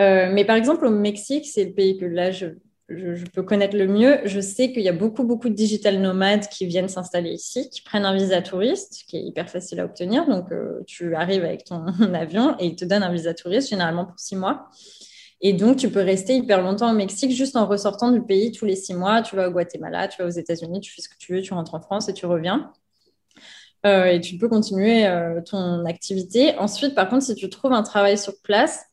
Euh, mais par exemple, au Mexique, c'est le pays que là, je je, peux connaître le mieux. Je sais qu'il y a beaucoup, beaucoup de digital nomades qui viennent s'installer ici, qui prennent un visa touriste, qui est hyper facile à obtenir. Donc, euh, tu arrives avec ton <laughs> avion et ils te donnent un visa touriste, généralement pour six mois. Et donc, tu peux rester hyper longtemps au Mexique juste en ressortant du pays tous les six mois. Tu vas au Guatemala, tu vas aux États-Unis, tu fais ce que tu veux, tu rentres en France et tu reviens. Euh, et tu peux continuer euh, ton activité. Ensuite, par contre, si tu trouves un travail sur place,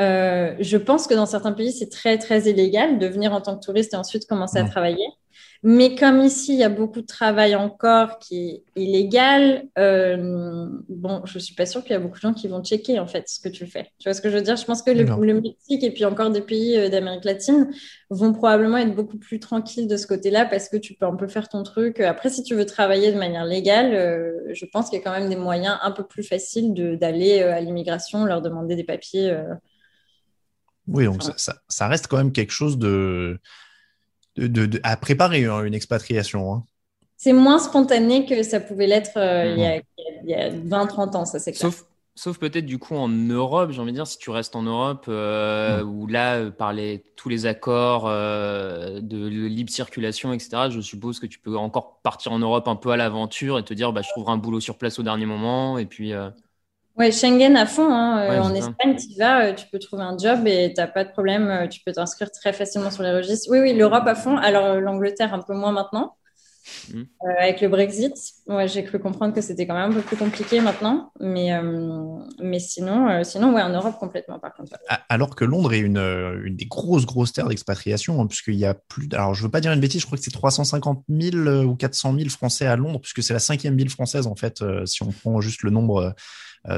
euh, je pense que dans certains pays, c'est très, très illégal de venir en tant que touriste et ensuite commencer à travailler. Mais comme ici, il y a beaucoup de travail encore qui est illégal, euh, bon, je suis pas sûre qu'il y a beaucoup de gens qui vont checker en fait ce que tu fais. Tu vois ce que je veux dire? Je pense que le, Mexique et puis encore des pays euh, d'Amérique latine vont probablement être beaucoup plus tranquilles de ce côté-là parce que tu peux un peu faire ton truc. Après, si tu veux travailler de manière légale, je pense qu'il y a quand même des moyens un peu plus faciles d'aller à l'immigration, leur demander des papiers. Oui, donc ça, reste quand même quelque chose de, de, à préparer, hein, une expatriation. Hein. C'est moins spontané que ça pouvait l'être euh, il y a, 20-30 ans, ça c'est clair. Sauf, sauf peut-être du coup en Europe, j'ai envie de dire, si tu restes en Europe, euh, où là, euh, par tous les accords de, libre circulation, etc., je suppose que tu peux encore partir en Europe un peu à l'aventure et te dire, bah, je trouverai un boulot sur place au dernier moment, et puis... Oui, Schengen à fond. Hein. Euh, en Espagne, tu vas, euh, tu peux trouver un job et tu n'as pas de problème. Euh, tu peux t'inscrire très facilement sur les registres. Oui, oui, l'Europe à fond. Alors, l'Angleterre un peu moins maintenant. Mmh. avec le Brexit, ouais, j'ai cru comprendre que c'était quand même un peu plus compliqué maintenant. Mais, mais sinon, sinon ouais, en Europe complètement par contre. Alors que Londres est une, une des grosses, grosses terres d'expatriation, hein, puisqu'il y a plus. Alors, je ne veux pas dire une bêtise, je crois que c'est 350 000 ou 400 000 Français à Londres, puisque c'est la cinquième ville française, en fait, si on prend juste le nombre euh,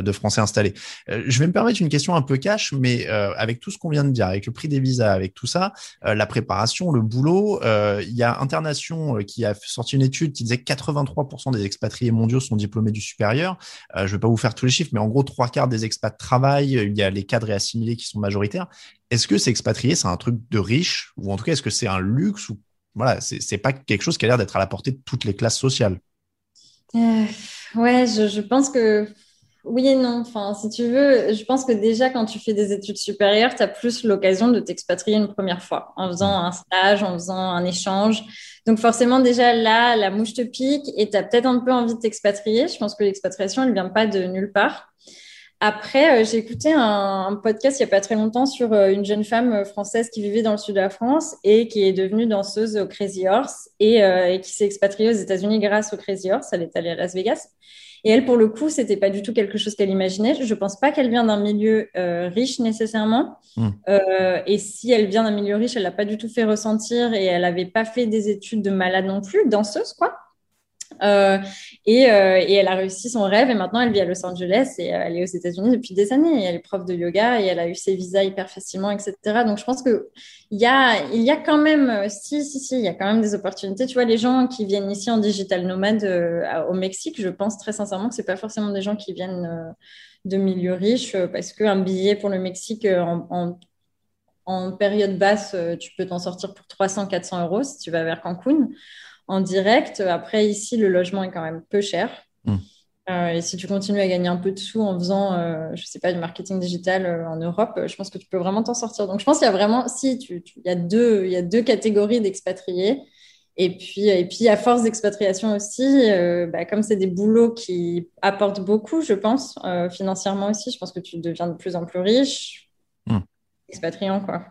de Français installés. Euh, je vais me permettre une question un peu cash, mais euh, avec tout ce qu'on vient de dire, avec le prix des visas, avec tout ça, la préparation, le boulot, il y a Internation qui a sorti une étude qui disait que 83% des expatriés mondiaux sont diplômés du supérieur. je ne vais pas vous faire tous les chiffres, mais en gros, trois quarts des expats travaillent. Il y a les cadres et assimilés qui sont majoritaires. Est-ce que s'expatrier, c'est un truc de riche? Ou en tout cas, est-ce que c'est un luxe ou voilà, c'est pas quelque chose qui a l'air d'être à la portée de toutes les classes sociales? ouais, je, pense que oui et non. Enfin, si tu veux, je pense que déjà, quand tu fais des études supérieures, tu as plus l'occasion de t'expatrier une première fois en faisant un stage, en faisant un échange. Donc, forcément, déjà là, la mouche te pique et tu as peut-être un peu envie de t'expatrier. Je pense que l'expatriation, elle vient pas de nulle part. Après, euh, j'ai écouté un, podcast il n'y a pas très longtemps sur euh, une jeune femme euh, française qui vivait dans le sud de la France et qui est devenue danseuse au Crazy Horse et, et qui s'est expatriée aux États-Unis grâce au Crazy Horse. Elle est allée à Las Vegas. Et elle, pour le coup, c'était pas du tout quelque chose qu'elle imaginait. Je pense pas qu'elle vient d'un milieu euh, riche nécessairement. Hmm. Euh, et si elle vient d'un milieu riche, elle l'a pas du tout fait ressentir et elle avait pas fait des études de malade non plus, danseuse quoi. Euh, et, euh, et, elle a réussi son rêve et maintenant elle vit à Los Angeles et euh, elle est aux États-Unis depuis des années. Elle est prof de yoga et elle a eu ses visas hyper facilement, etc. Donc je pense que il y a, il y a quand même, si, si, si, il y a quand même des opportunités. Tu vois, les gens qui viennent ici en digital nomade au Mexique, je pense très sincèrement que c'est pas forcément des gens qui viennent de milieux riches parce qu'un billet pour le Mexique en, en, période basse, tu peux t'en sortir pour 300, 400 euros si tu vas vers Cancun en direct. Après, ici, le logement est quand même peu cher. Hmm. Euh, et si tu continues à gagner un peu de sous en faisant, euh, je sais pas, du marketing digital euh, en Europe, je pense que tu peux vraiment t'en sortir. Donc, je pense qu'il y a vraiment, si, il, y a deux, il y a deux catégories d'expatriés. Et puis, et puis, à force d'expatriation aussi, euh, bah, comme c'est des boulots qui apportent beaucoup, je pense, euh, financièrement aussi, je pense que tu deviens de plus en plus riche, hmm. expatriant, quoi.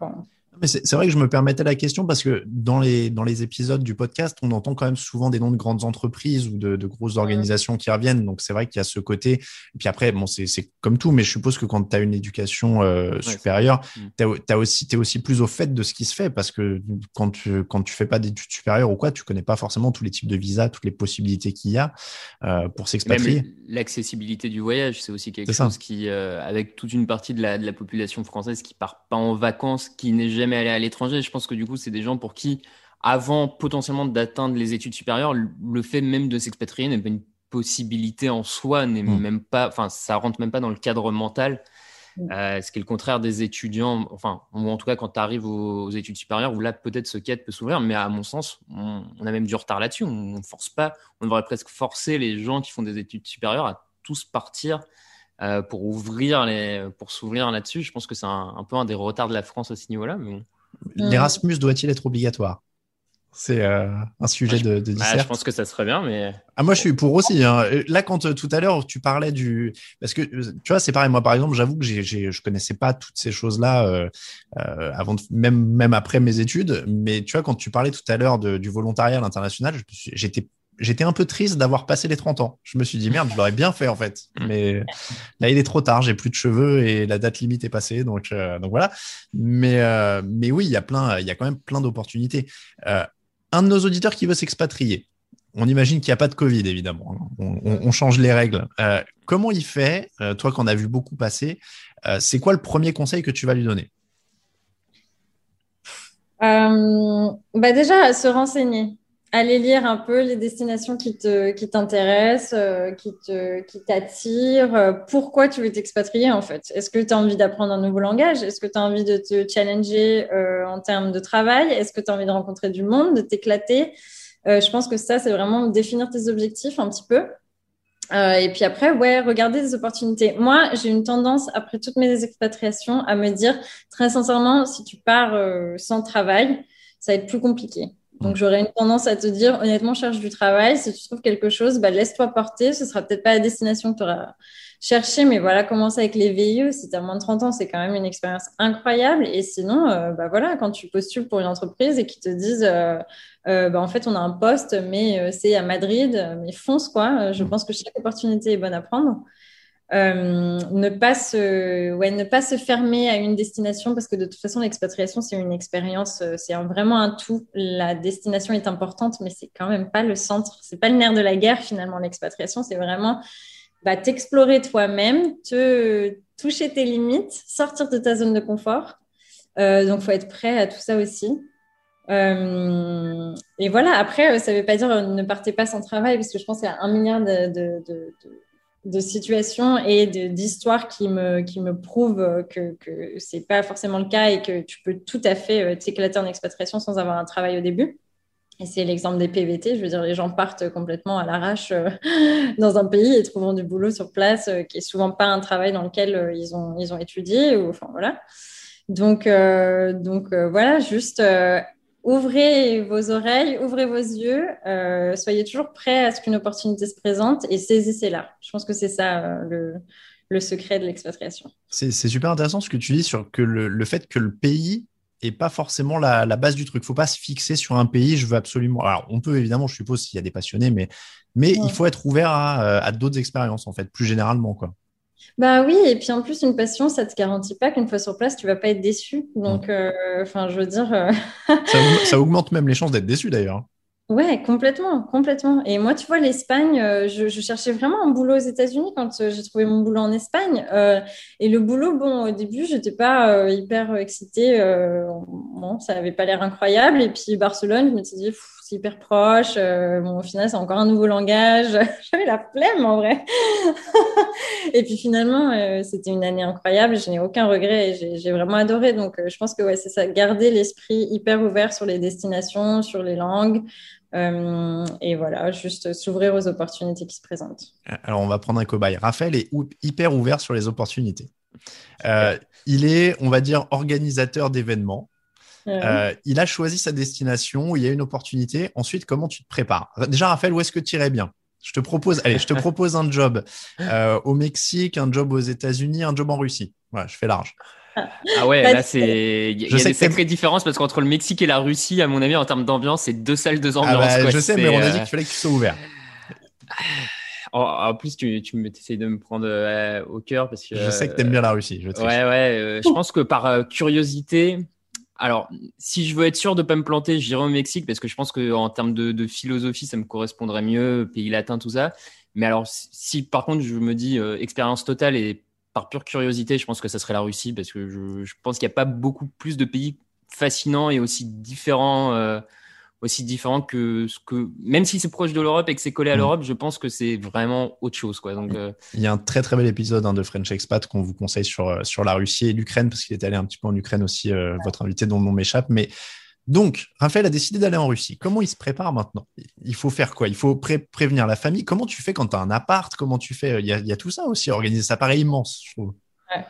C'est vrai que je me permettais la question parce que dans les, dans les épisodes du podcast, on entend quand même souvent des noms de grandes entreprises ou de, de grosses organisations qui reviennent. Donc, c'est vrai qu'il y a ce côté. Et puis après, bon, c'est comme tout, mais je suppose que quand tu as une éducation euh, supérieure, tu es, aussi, es aussi plus au fait de ce qui se fait parce que quand tu, quand tu fais pas d'études supérieures ou quoi, tu connais pas forcément tous les types de visas, toutes les possibilités qu'il y a euh, pour s'expatrier. L'accessibilité du voyage, c'est aussi quelque chose qui, euh, avec toute une partie de la, de la population française qui part pas en vacances, qui n'est jamais aller à l'étranger. Je pense que du coup, c'est des gens pour qui, avant potentiellement d'atteindre les études supérieures, le fait même de s'expatrier n'est pas une possibilité en soi, n'est mm. même pas, enfin, ça rentre même pas dans le cadre mental. Mm. Euh, ce qui est le contraire des étudiants, enfin, ou en tout cas quand tu arrives aux, études supérieures, où là peut-être ce quête peut s'ouvrir, mais à mon sens, on, a même du retard là-dessus. On ne force pas, on devrait presque forcer les gens qui font des études supérieures à tous partir euh, pour ouvrir les, pour s'ouvrir là-dessus. Je pense que c'est un, peu un des retards de la France à ce niveau-là. Mais L'Erasmus doit-il être obligatoire? C'est euh, un sujet de, de bah, je pense que ça serait bien, mais. Ah, moi, je suis pour aussi. Hein. Là, quand euh, tout à l'heure, tu parlais du. Parce que, tu vois, c'est pareil. Moi, par exemple, j'avoue que j'ai, je connaissais pas toutes ces choses-là avant même, même après mes études. Mais tu vois, quand tu parlais tout à l'heure du volontariat à l'international, j'étais j'étais un peu triste d'avoir passé les 30 ans. Je me suis dit, merde, je l'aurais bien fait en fait. Mm. Mais là, il est trop tard, j'ai plus de cheveux et la date limite est passée. Donc, euh, donc voilà. Mais, euh, mais oui, il y a, plein, il y a quand même plein d'opportunités. Euh, un de nos auditeurs qui veut s'expatrier, on imagine qu'il n'y a pas de Covid, évidemment. On, change les règles. comment il fait, toi qu'on a vu beaucoup passer, c'est quoi le premier conseil que tu vas lui donner? Bah Déjà, se renseigner aller lire un peu les destinations qui te qui t'intéressent, euh, qui te qui t'attirent. Euh, pourquoi tu veux t'expatrier en fait? Est-ce que tu as envie d'apprendre un nouveau langage? Est-ce que tu as envie de te challenger euh, en termes de travail? Est-ce que tu as envie de rencontrer du monde, de t'éclater? Je pense que ça c'est vraiment définir tes objectifs un petit peu. et puis après, ouais, regarder des opportunités. Moi, j'ai une tendance, après toutes mes expatriations, à me dire, très sincèrement, si tu pars sans travail, ça va être plus compliqué. Donc, j'aurais une tendance à te dire, honnêtement, cherche du travail. Si tu trouves quelque chose, bah, laisse-toi porter. Ce sera peut-être pas la destination que tu auras cherché, mais voilà, commence avec les VIE. Si tu as moins de 30 ans, c'est quand même une expérience incroyable. Et sinon, euh, bah, voilà, quand tu postules pour une entreprise et qu'ils te disent, euh, euh, bah, en fait, on a un poste, mais c'est à Madrid, mais fonce, quoi. Je pense que chaque opportunité est bonne à prendre. Euh, ne pas se ouais, ne pas se fermer à une destination parce que de toute façon l'expatriation c'est une expérience euh, c'est vraiment un tout. La destination est importante mais c'est quand même pas le centre. C'est pas le nerf de la guerre finalement l'expatriation. C'est vraiment bah, t'explorer toi-même te toucher tes limites sortir de ta zone de confort. Euh, donc faut être prêt à tout ça aussi. Euh, et voilà. Après ça veut pas dire ne partez pas sans travail parce que je pense qu'il y a un milliard de situations et d'histoires qui me, qui me prouvent que, que ce n'est pas forcément le cas et que tu peux tout à fait euh, t'éclater en expatriation sans avoir un travail au début. Et c'est l'exemple des PVT. Je veux dire, les gens partent complètement à l'arrache euh, <laughs> dans un pays et trouvent du boulot sur place, euh, qui est souvent pas un travail dans lequel ils ont, ils ont étudié. Ou, enfin, voilà. Donc, donc voilà, juste ouvrez vos oreilles, ouvrez vos yeux, euh, soyez toujours prêts à ce qu'une opportunité se présente et saisissez-la. Je pense que c'est ça euh, le, secret de l'expatriation. C'est super intéressant ce que tu dis sur que le, fait que le pays est pas forcément la, base du truc. Il faut pas se fixer sur un pays. Je veux absolument. Alors, on peut évidemment, je suppose, s'il y a des passionnés, mais, mais il faut être ouvert à, euh, à d'autres expériences, en fait, plus généralement. Quoi. Bah oui, et puis en plus, une passion, ça te garantit pas qu'une fois sur place, tu vas pas être déçu. Donc, euh, enfin, je veux dire. Euh, <laughs> ça, augmente même les chances d'être déçu d'ailleurs. Ouais, complètement, complètement. Et moi, tu vois, l'Espagne, euh, je, cherchais vraiment un boulot aux États-Unis quand j'ai trouvé mon boulot en Espagne. et le boulot, bon, au début, j'étais pas hyper excitée. bon, ça avait pas l'air incroyable. Et puis Barcelone, je me suis dit, c'est hyper proche. Euh, bon, au final, c'est encore un nouveau langage. <laughs> J'avais la flemme en vrai. <laughs> et puis finalement, euh, c'était une année incroyable. Je n'ai aucun regret et j'ai vraiment adoré. Donc, euh, je pense que ouais, c'est ça, garder l'esprit hyper ouvert sur les destinations, sur les langues. et voilà, juste s'ouvrir aux opportunités qui se présentent. Alors, on va prendre un cobaye. Raphaël est hyper ouvert sur les opportunités. il est, on va dire, organisateur d'événements. Euh, il a choisi sa destination, il y a une opportunité. Ensuite, comment tu te prépares? Déjà, Raphaël, où est-ce que tu irais bien? Je te propose, allez, je te <laughs> propose un job euh, au Mexique, un job aux États-Unis, un job en Russie. Voilà, je fais large. Ah ouais, là c'est il y a, des sacrées différences parce qu'entre le Mexique et la Russie, à mon avis, en termes d'ambiance, c'est deux salles, deux ambiances. Ah bah, je sais, mais on a dit qu'il fallait que tu sois ouvert. En, plus, tu, tu essayes de me prendre euh, au cœur parce que. Je sais que tu aimes bien la Russie. Je ouais, ouais. Euh, je pense que par euh, curiosité, alors si je veux être sûr de pas me planter, j'irai au Mexique parce que je pense que en termes de, philosophie, ça me correspondrait mieux, pays latin, tout ça. Mais alors, si par contre je me dis expérience totale et par pure curiosité, je pense que ça serait la Russie parce que je, je pense qu'il n'y a pas beaucoup plus de pays fascinants et aussi différents aussi différent que ce que même si c'est proche de l'Europe et que c'est collé à mm. l'Europe, je pense que c'est vraiment autre chose quoi. Donc euh, il y a un très très bel épisode hein, de French Expat qu'on vous conseille sur euh, sur la Russie et l'Ukraine parce qu'il est allé un petit peu en Ukraine aussi euh, votre invité dont le nom m'échappe mais donc, Raphaël a décidé d'aller en Russie. Comment il se prépare maintenant? Il faut faire quoi? Il faut prévenir la famille? Comment tu fais quand tu as un appart? Comment tu fais? Il y, a, il y, a, tout ça aussi. Organiser ça paraît immense, je trouve. Ouais.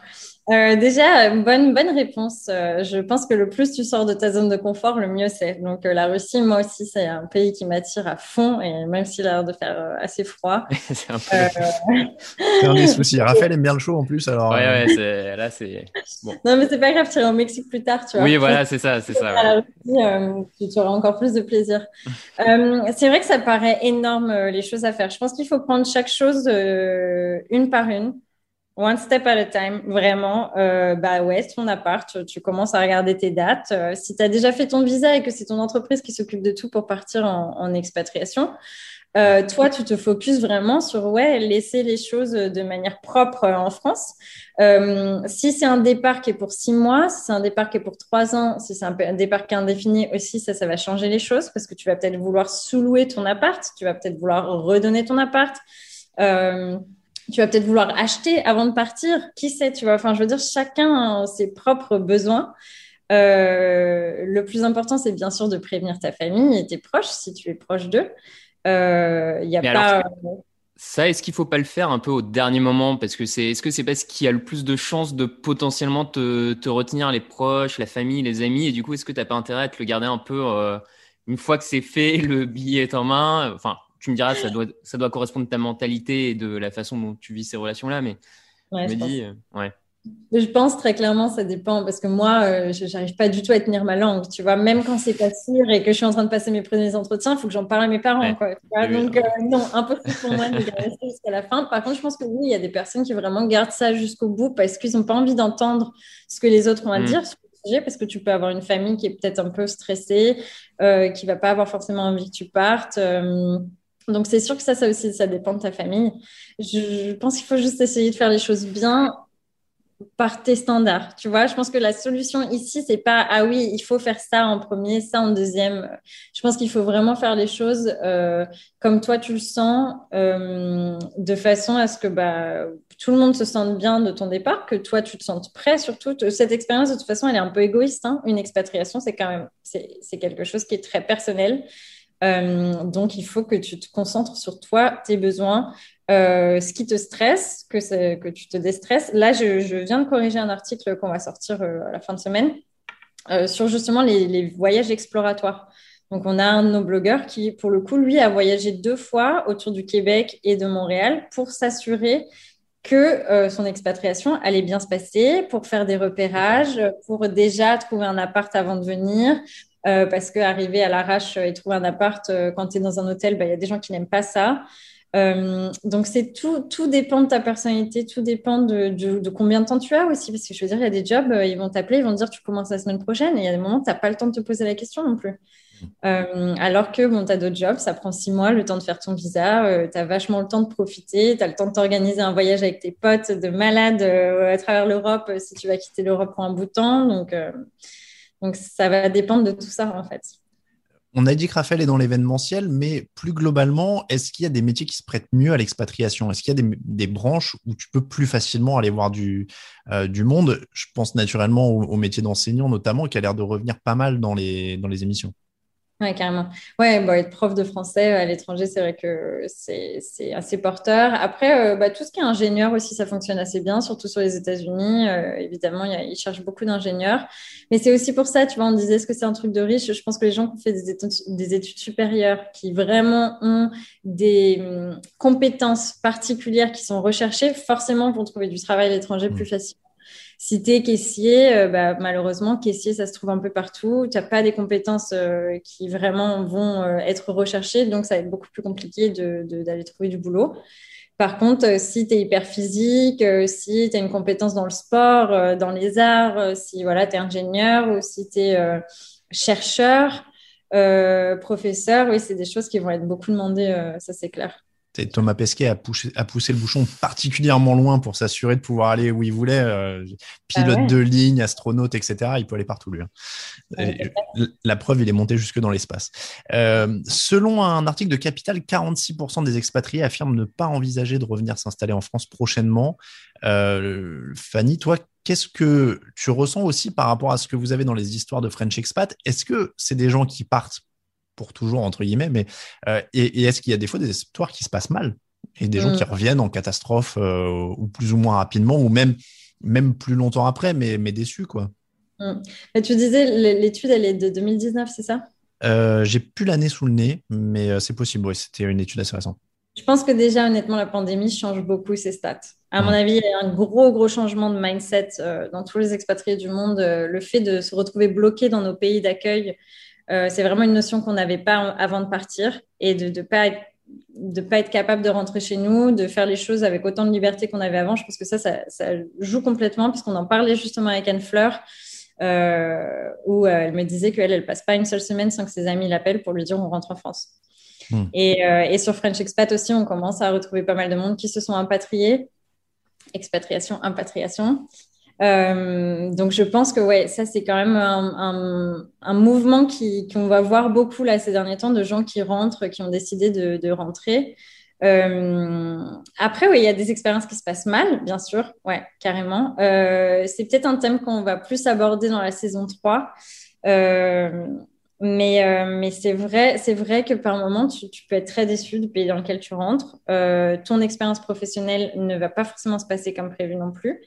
Euh, déjà, bonne, bonne réponse. Euh, je pense que le plus tu sors de ta zone de confort, le mieux c'est. Donc, euh, la Russie, moi aussi, c'est un pays qui m'attire à fond, et même s'il a l'air de faire assez froid. <laughs> c'est un, peu... un des soucis. <laughs> Raphaël aime bien le chaud en plus. Alors, ouais, ouais, là, c'est. Bon. Non, mais c'est pas grave, tu iras au Mexique plus tard, tu vois. Oui, voilà, c'est ça, c'est <laughs> ça. Ouais. Russie, tu auras encore plus de plaisir. c'est vrai que ça paraît énorme, les choses à faire. Je pense qu'il faut prendre chaque chose une par une. One step at a time, vraiment. Euh, bah ouais, ton appart, tu, commences à regarder tes dates. Euh, si tu as déjà fait ton visa et que c'est ton entreprise qui s'occupe de tout pour partir en, expatriation, euh, toi, tu te focuses vraiment sur ouais, laisser les choses de manière propre en France. si c'est un départ qui est pour six mois, si c'est un départ qui est pour trois ans, si c'est un, un, départ qui est indéfini aussi, ça, ça va changer les choses parce que tu vas peut-être vouloir sous-louer ton appart, tu vas peut-être vouloir redonner ton appart. Euh, tu vas peut-être vouloir acheter avant de partir. Qui sait, tu vois Enfin, je veux dire, chacun a ses propres besoins. Euh, le plus important, c'est bien sûr de prévenir ta famille et tes proches si tu es proche d'eux. Euh, il y a pas. ça, est-ce qu'il faut pas le faire un peu au dernier moment? Parce que c'est, est-ce que c'est parce qu'il y a le plus de chances de potentiellement te, te, retenir les proches, la famille, les amis, et du coup, est-ce que tu n'as pas intérêt à te le garder un peu euh, une fois que c'est fait, le billet est en main, enfin, tu me diras, ça doit, ça doit correspondre à ta mentalité et de la façon dont tu vis ces relations-là, mais je me dis, euh, ouais. Je pense très clairement, ça dépend parce que moi, euh, je n'arrive pas du tout à tenir ma langue. Tu vois, même quand c'est pas sûr et que je suis en train de passer mes premiers entretiens, il faut que j'en parle à mes parents. Quoi, Donc, euh, non, impossible pour moi de rester jusqu'à la fin. Par contre, je pense que oui, il y a des personnes qui vraiment gardent ça jusqu'au bout parce qu'ils n'ont pas envie d'entendre ce que les autres ont à mm. dire sur le sujet parce que tu peux avoir une famille qui est peut-être un peu stressée, euh, qui va pas avoir forcément envie que tu partes. Donc, c'est sûr que ça, ça aussi, ça dépend de ta famille. Je pense qu'il faut juste essayer de faire les choses bien par tes standards. Tu vois, je pense que la solution ici, c'est pas ah oui, il faut faire ça en premier, ça en deuxième. Je pense qu'il faut vraiment faire les choses euh, comme toi tu le sens, euh, de façon à ce que bah, tout le monde se sente bien de ton départ, que toi tu te sentes prêt. Surtout, cette expérience de toute façon, elle est un peu égoïste. Hein. Une expatriation, c'est quand même c'est quelque chose qui est très personnel. Euh, donc, il faut que tu te concentres sur toi, tes besoins, euh, ce qui te stresse, que, tu te déstresses. Là, je, viens de corriger un article qu'on va sortir euh, à la fin de semaine sur justement les, voyages exploratoires. Donc, on a un de nos blogueurs qui, pour le coup, lui, a voyagé deux fois autour du Québec et de Montréal pour s'assurer que son expatriation allait bien se passer, pour faire des repérages, pour déjà trouver un appart avant de venir, euh, parce qu'arriver à l'arrache et trouver un appart euh, quand tu es dans un hôtel, bah, il y a des gens qui n'aiment pas ça. Euh, donc c'est tout, tout dépend de ta personnalité, tout dépend de, combien de temps tu as aussi, parce que je veux dire, il y a des jobs, ils vont t'appeler, ils vont te dire tu commences la semaine prochaine, et il y a des moments tu n'as pas le temps de te poser la question non plus. alors que bon, tu as d'autres jobs, ça prend six mois, le temps de faire ton visa, tu as vachement le temps de profiter, tu as le temps de t'organiser un voyage avec tes potes de malade à travers l'Europe si tu vas quitter l'Europe pour un bout de temps. Donc donc, ça va dépendre de tout ça, en fait. On a dit que Raphaël est dans l'événementiel, mais plus globalement, est-ce qu'il y a des métiers qui se prêtent mieux à l'expatriation? Est-ce qu'il y a des, branches où tu peux plus facilement aller voir du, euh, du monde? Je pense naturellement au, métier d'enseignant, notamment, qui a l'air de revenir pas mal dans les, dans les émissions. Ouais, carrément. Ouais, bon, être prof de français à l'étranger, c'est vrai que c'est assez porteur. Après, euh, bah, tout ce qui est ingénieur aussi, ça fonctionne assez bien, surtout sur les États-Unis. Euh, évidemment, y a, ils cherchent beaucoup d'ingénieurs. Mais c'est aussi pour ça, tu vois, on disait, est-ce que c'est un truc de riche? Je pense que les gens qui ont fait des études, des études supérieures, qui vraiment ont des hum, compétences particulières qui sont recherchées, forcément vont trouver du travail à l'étranger plus mmh. facilement. Si tu es caissier, euh, bah, malheureusement, caissier, ça se trouve un peu partout. Tu n'as pas des compétences euh, qui vraiment vont euh, être recherchées, donc ça va être beaucoup plus compliqué d'aller trouver du boulot. Par contre, si tu es hyper physique, si tu as une compétence dans le sport, dans les arts, si voilà, tu es ingénieur ou si tu es chercheur, professeur, oui, c'est des choses qui vont être beaucoup demandées, ça c'est clair. Thomas Pesquet a poussé, a poussé, le bouchon particulièrement loin pour s'assurer de pouvoir aller où il voulait. Euh, pilote ah de ligne, astronaute, etc. Il peut aller partout, lui. Hein. la preuve, il est monté jusque dans l'espace. Euh, selon un article de Capital, 46% des expatriés affirment ne pas envisager de revenir s'installer en France prochainement. Euh, Fanny, toi, qu'est-ce que tu ressens aussi par rapport à ce que vous avez dans les histoires de French Expat? Est-ce que c'est des gens qui partent pour toujours, entre guillemets. Mais, euh, et, est-ce qu'il y a des fois des histoires qui se passent mal et des gens qui mm. reviennent en catastrophe euh, ou plus ou moins rapidement ou même, même plus longtemps après, mais, mais déçus, quoi? Mm. tu disais, l'étude, elle est de 2019, c'est ça? Euh, J'ai plus l'année sous le nez, mais c'est possible. Oui, c'était une étude assez récente. Je pense que déjà, honnêtement, la pandémie change beaucoup ces stats. À mon avis, il y a un gros, gros changement de mindset dans tous les expatriés du monde. le fait de se retrouver bloqué dans nos pays d'accueil, euh, c'est vraiment une notion qu'on n'avait pas avant de partir et de ne pas être de pas être capable de rentrer chez nous, de faire les choses avec autant de liberté qu'on avait avant. Je pense que ça, ça, joue complètement, puisqu'on en parlait justement avec Anne Fleur, euh, où euh, elle me disait qu'elle, elle passe pas une seule semaine sans que ses amis l'appellent pour lui dire on rentre en France. Hmm. Et, et, sur French Expat aussi, on commence à retrouver pas mal de monde qui se sont impatriés. Expatriation, impatriation. Euh, donc je pense que ouais, ça c'est quand même un, mouvement qui qu'on va voir beaucoup là ces derniers temps de gens qui rentrent, qui ont décidé de, rentrer. Euh, après, oui, il y a des expériences qui se passent mal, bien sûr, ouais, carrément. Euh, c'est peut-être un thème qu'on va plus aborder dans la saison 3. Euh, mais, mais c'est vrai, c'est vrai que par moment, tu, peux être très déçu du pays dans lequel tu rentres. Ton expérience professionnelle ne va pas forcément se passer comme prévu non plus.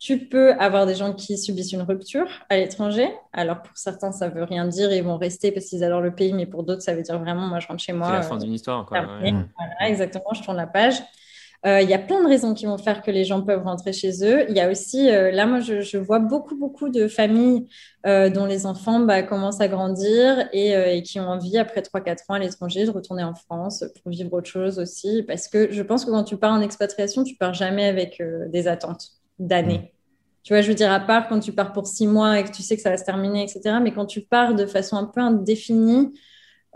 Tu peux avoir des gens qui subissent une rupture à l'étranger. Alors pour certains, ça veut rien dire, ils vont rester parce qu'ils adorent le pays, mais pour d'autres, ça veut dire vraiment, moi, je rentre chez moi. C'est la fin d'une histoire. Quoi, Voilà, exactement, je tourne la page. Euh, il y a plein de raisons qui vont faire que les gens peuvent rentrer chez eux. Il y a aussi, euh, là, moi, je, je, vois beaucoup, beaucoup de familles euh, dont les enfants bah, commencent à grandir et, et qui ont envie, après 3-4 ans à l'étranger, de retourner en France pour vivre autre chose aussi. Parce que je pense que quand tu pars en expatriation, tu pars jamais avec des attentes d'années. Mm. Tu vois, je veux dire, à part quand tu pars pour six mois et que tu sais que ça va se terminer, etc. Mais quand tu pars de façon un peu indéfinie,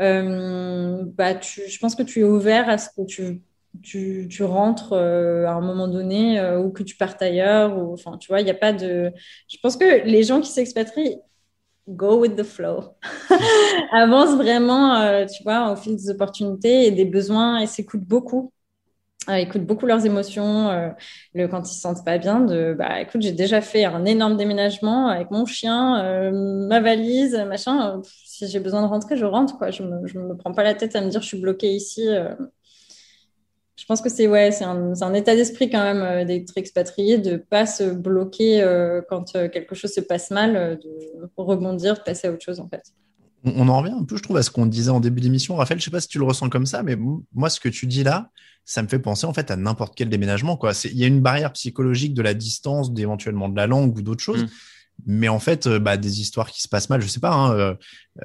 euh, bah, tu, je pense que tu es ouvert à ce que tu, tu, tu rentres euh, à un moment donné euh, ou que tu partes ailleurs. Ou, enfin, tu vois, il n'y a pas de. Je pense que les gens qui s'expatrient, go with the flow. <laughs> Avance vraiment, tu vois, au fil des opportunités et des besoins et s'écoute beaucoup euh, écoutent beaucoup leurs émotions, euh, quand ils se sentent pas bien, de bah écoute, j'ai déjà fait un énorme déménagement avec mon chien, euh, ma valise, machin. si j'ai besoin de rentrer, je rentre, quoi. Je me, me prends pas la tête à me dire je suis bloquée ici. Je pense que c'est ouais, c'est un, un, état d'esprit quand même d'être expatrié, de pas se bloquer quand quelque chose se passe mal, de rebondir, de passer à autre chose en fait on en revient un peu, je trouve, à ce qu'on disait en début d'émission. Raphaël, je sais pas si tu le ressens comme ça, mais moi, ce que tu dis là, ça me fait penser en fait à n'importe quel déménagement. Quoi. Il y a une barrière psychologique de la distance, d'éventuellement de la langue ou d'autres choses. Mm. Mais en fait, euh, bah, des histoires qui se passent mal, je sais pas, hein, euh,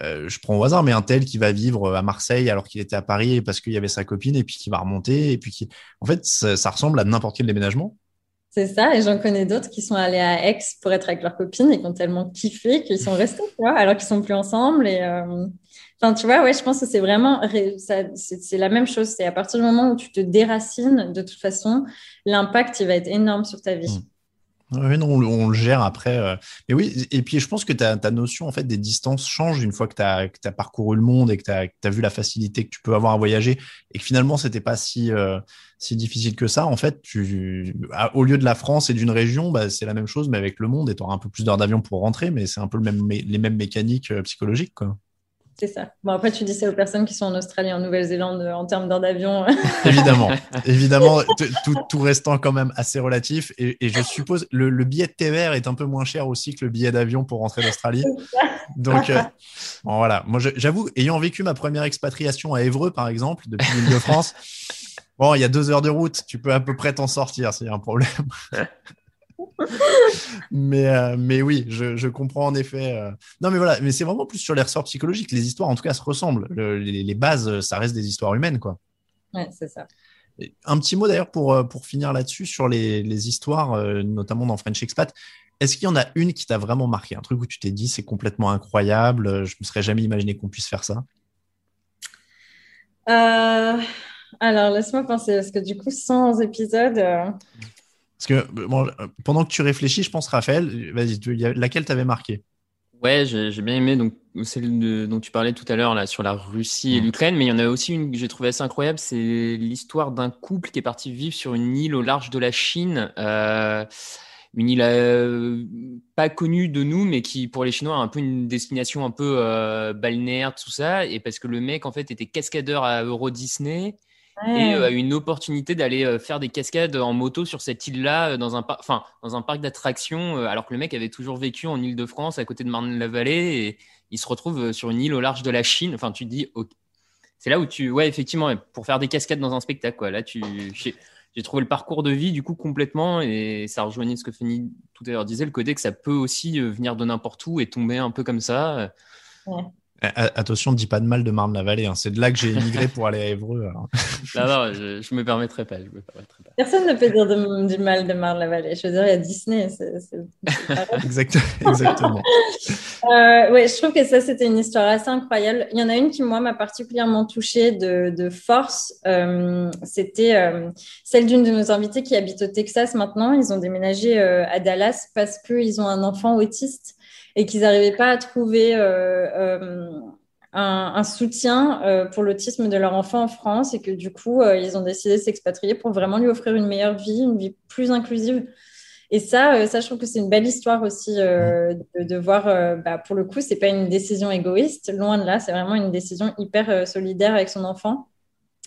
euh, je prends au hasard, mais un tel qui va vivre à Marseille alors qu'il était à Paris parce qu'il y avait sa copine et puis qui va remonter et puis qui, en fait, ça ressemble à n'importe quel déménagement. C'est ça, et j'en connais d'autres qui sont allés à Aix pour être avec leur copine et qui ont tellement kiffé qu'ils sont restés, alors qu'ils sont plus ensemble. Et euh... enfin, tu vois, ouais, je pense que c'est vraiment, c'est la même chose. C'est à partir du moment où tu te déracines, de toute façon, l'impact il va être énorme sur ta vie. Oui, non, on, le gère après. Euh. Mais oui, et puis je pense que ta, ta notion en fait des distances change une fois que tu as, parcouru le monde et que tu as, as, vu la facilité que tu peux avoir à voyager et que finalement c'était pas si, euh, si difficile que ça. En fait, tu, au lieu de la France et d'une région, bah, c'est la même chose mais avec le monde et tu auras un peu plus d'heures d'avion pour rentrer, mais c'est un peu le même, les mêmes mécaniques euh, psychologiques. Quoi. C'est ça. Bon, après, tu dis ça aux personnes qui sont en Australie, en Nouvelle-Zélande, en termes d'heure d'avion. <laughs> évidemment, <laughs> évidemment, tout, restant quand même assez relatif. Et, je suppose le, le billet de TVR est un peu moins cher aussi que le billet d'avion pour rentrer d'Australie. Donc, euh, voilà. Moi, j'avoue, ayant vécu ma première expatriation à Évreux, par exemple, depuis l'île de France, <laughs> bon, il y a deux heures de route, tu peux à peu près t'en sortir s'il y a un problème. Mais, euh, mais oui, je, comprends en effet. Euh. Non, mais voilà, mais c'est vraiment plus sur les ressorts psychologiques. Les histoires, en tout cas, se ressemblent. les, bases, ça reste des histoires humaines, quoi. Ouais, c'est ça. un petit mot d'ailleurs pour, euh, pour finir là-dessus sur les, histoires, notamment dans French Expat. Est-ce qu'il y en a une qui t'a vraiment marqué? Un truc où tu t'es dit c'est complètement incroyable, je me serais jamais imaginé qu'on puisse faire ça Alors, laisse-moi penser, parce que du coup, 100 épisodes. Parce que bon, pendant que tu réfléchis, je pense, Raphaël, vas-y, laquelle t'avais marqué? Ouais, j'ai bien aimé donc celle dont tu parlais tout à l'heure là sur la Russie et mmh. l'Ukraine, mais il y en a aussi une que j'ai trouvé assez incroyable, c'est l'histoire d'un couple qui est parti vivre sur une île au large de la Chine, euh, une île euh, pas connue de nous, mais qui pour les Chinois a un peu une destination un peu euh, balnéaire tout ça, et parce que le mec en fait était cascadeur à Euro Disney et euh, une opportunité d'aller euh, faire des cascades en moto sur cette île-là euh, dans un parc, enfin dans un parc d'attractions, alors que le mec avait toujours vécu en Île-de-France à côté de Marne-la-Vallée et il se retrouve sur une île au large de la Chine. Enfin, tu te dis, c'est là où tu, ouais, effectivement, pour faire des cascades dans un spectacle, quoi. Là, tu, j'ai trouvé le parcours de vie du coup complètement et ça rejoignait ce que Fanny tout à l'heure disait, le côté que ça peut aussi venir de n'importe où et tomber un peu comme ça. Ouais. Attention, ne dis pas de mal de Marne-la-Vallée. Hein. C'est de là que j'ai émigré pour aller à Évreux. <laughs> non, non, je, ne me permettrai pas, me permettrai pas. Personne ne peut dire du mal de Marne-la-Vallée. Je veux dire, il y a Disney. <laughs> Exactement. <laughs> euh, ouais, je trouve que ça, c'était une histoire assez incroyable. Il y en a une qui, moi, m'a particulièrement touchée de, de force. Euh, c'était euh, celle d'une de nos invités qui habite au Texas maintenant. Ils ont déménagé euh, à Dallas parce qu'ils ont un enfant autiste et qu'ils n'arrivaient pas à trouver euh, euh, un, soutien euh, pour l'autisme de leur enfant en France et que du coup, ils ont décidé de s'expatrier pour vraiment lui offrir une meilleure vie, une vie plus inclusive. Et ça, ça, je trouve que c'est une belle histoire aussi de, voir. Bah, pour le coup, c'est pas une décision égoïste, loin de là. C'est vraiment une décision hyper solidaire avec son enfant.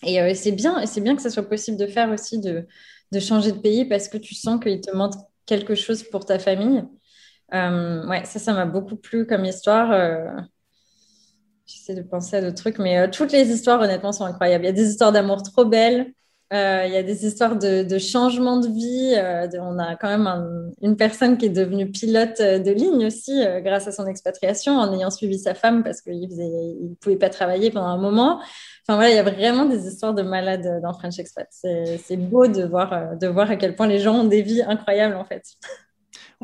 Et c'est bien, et c'est bien que ça soit possible de faire aussi de, de changer de pays parce que tu sens qu'il te manque quelque chose pour ta famille. Euh, ouais, ça, ça m'a beaucoup plu comme histoire. Euh, j'essaie de penser à d'autres trucs, mais euh, toutes les histoires, honnêtement, sont incroyables. Il y a des histoires d'amour trop belles. il y a des histoires de, changement de vie. on a quand même une personne qui est devenue pilote de ligne aussi grâce à son expatriation en ayant suivi sa femme parce qu'il ne pouvait pas travailler pendant un moment. Enfin voilà, il y a vraiment des histoires de malades dans French Expat. C'est beau de voir à quel point les gens ont des vies incroyables en fait.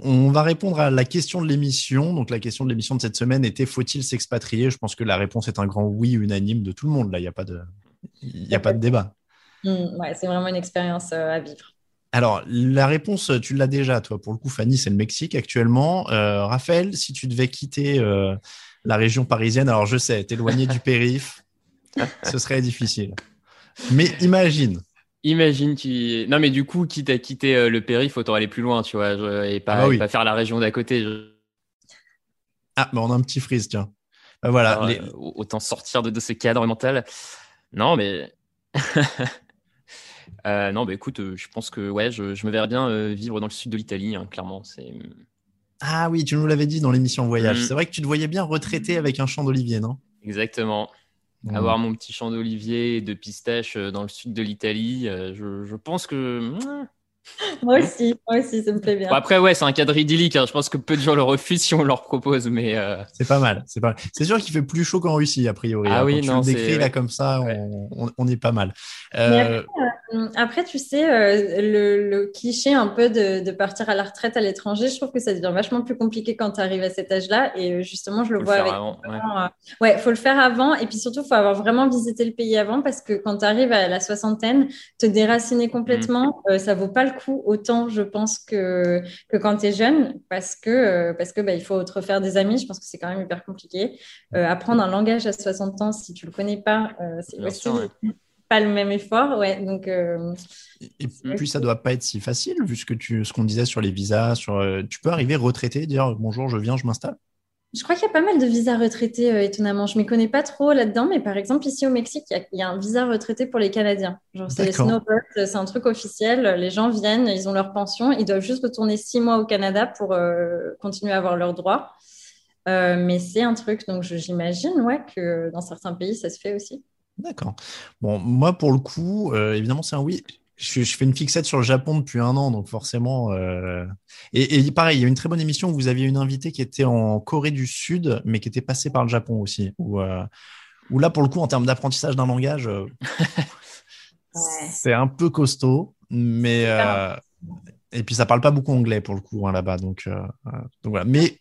On va répondre à la question de l'émission. Donc, la question de l'émission de cette semaine était faut-il s'expatrier? Je pense que la réponse est un grand oui unanime de tout le monde. Là, il n'y a pas de, il a pas de débat. Mmh, ouais, c'est vraiment une expérience euh, à vivre. Alors, la réponse, tu l'as déjà, toi. Pour le coup, Fanny, c'est le Mexique actuellement. Euh, Raphaël, si tu devais quitter euh, la région parisienne, alors je sais, t'éloigner du périph', <laughs> ce serait difficile. Mais imagine, Imagine, tu. Non, mais du coup, quitte à quitter euh, le périph', autant aller plus loin, tu vois, et pas, ah bah pas faire la région d'à côté. Ah, mais on a un petit freeze, tiens. Bah, voilà. Euh, autant sortir de, ce cadre mental. Non, mais. <laughs> euh, non, mais écoute, euh, je pense que ouais, je, me verrais bien vivre dans le sud de l'Italie, hein, clairement. C'est. Ah oui, tu nous l'avais dit dans l'émission Voyage. Mm. C'est vrai que tu te voyais bien retraité avec un champ d'olivier, non? Exactement. Avoir mon petit champ d'olivier et de pistaches euh, dans le sud de l'Italie, euh, je, je, pense que. moi aussi, moi aussi, ça me plaît bien. après, ouais, c'est un cadre idyllique. Hein. Je pense que peu de gens le refusent si on leur propose, mais. Euh, c'est pas mal. C'est pas. C'est sûr qu'il fait plus chaud qu'en Russie a priori. Ah hein. oui, non. Tu le décris là comme ça, on, on, est pas mal. Euh, après, tu sais, euh, le, cliché un peu de, partir à la retraite à l'étranger, je trouve que ça devient vachement plus compliqué quand tu arrives à cet âge-là. Et euh, justement, je le vois avec. Avant, ouais. faut le faire avant. Et puis surtout, faut avoir vraiment visité le pays avant parce que quand tu arrives à la soixantaine, te déraciner complètement, ça mmh. ça vaut pas le coup autant, je pense, que, que quand tu es jeune parce que, parce que bah, il faut te refaire des amis. Je pense que c'est quand même hyper compliqué. apprendre un langage à 60 ans, si tu le connais pas, c'est aussi pas le même effort, ouais. Donc, euh, et puis ça doit pas être si facile, vu ce que tu, ce qu'on disait sur les visas, sur, euh, tu peux arriver retraité, dire bonjour, je viens, je m'installe. Je crois qu'il y a pas mal de visas retraités, euh, étonnamment. Je ne m'y connais pas trop là-dedans, mais par exemple, ici au Mexique, il y, a un visa retraité pour les Canadiens. Genre, c'est les snowbirds, c'est un truc officiel. Les gens viennent, ils ont leur pension, ils doivent juste retourner six mois au Canada pour euh, continuer à avoir leurs droits. Euh, mais c'est un truc, donc j'imagine ouais, que dans certains pays, ça se fait aussi. D'accord. Bon, moi, pour le coup, évidemment, c'est un oui je, fais une fixette sur le Japon depuis un an, donc forcément. Euh, et, pareil, il y a une très bonne émission où vous aviez une invitée qui était en Corée du Sud, mais qui était passée par le Japon aussi. Où, euh, là, pour le coup, en termes d'apprentissage d'un langage, euh, <laughs> c'est un peu costaud, mais. et puis ça parle pas beaucoup anglais pour le coup hein, là-bas, donc, donc voilà. Mais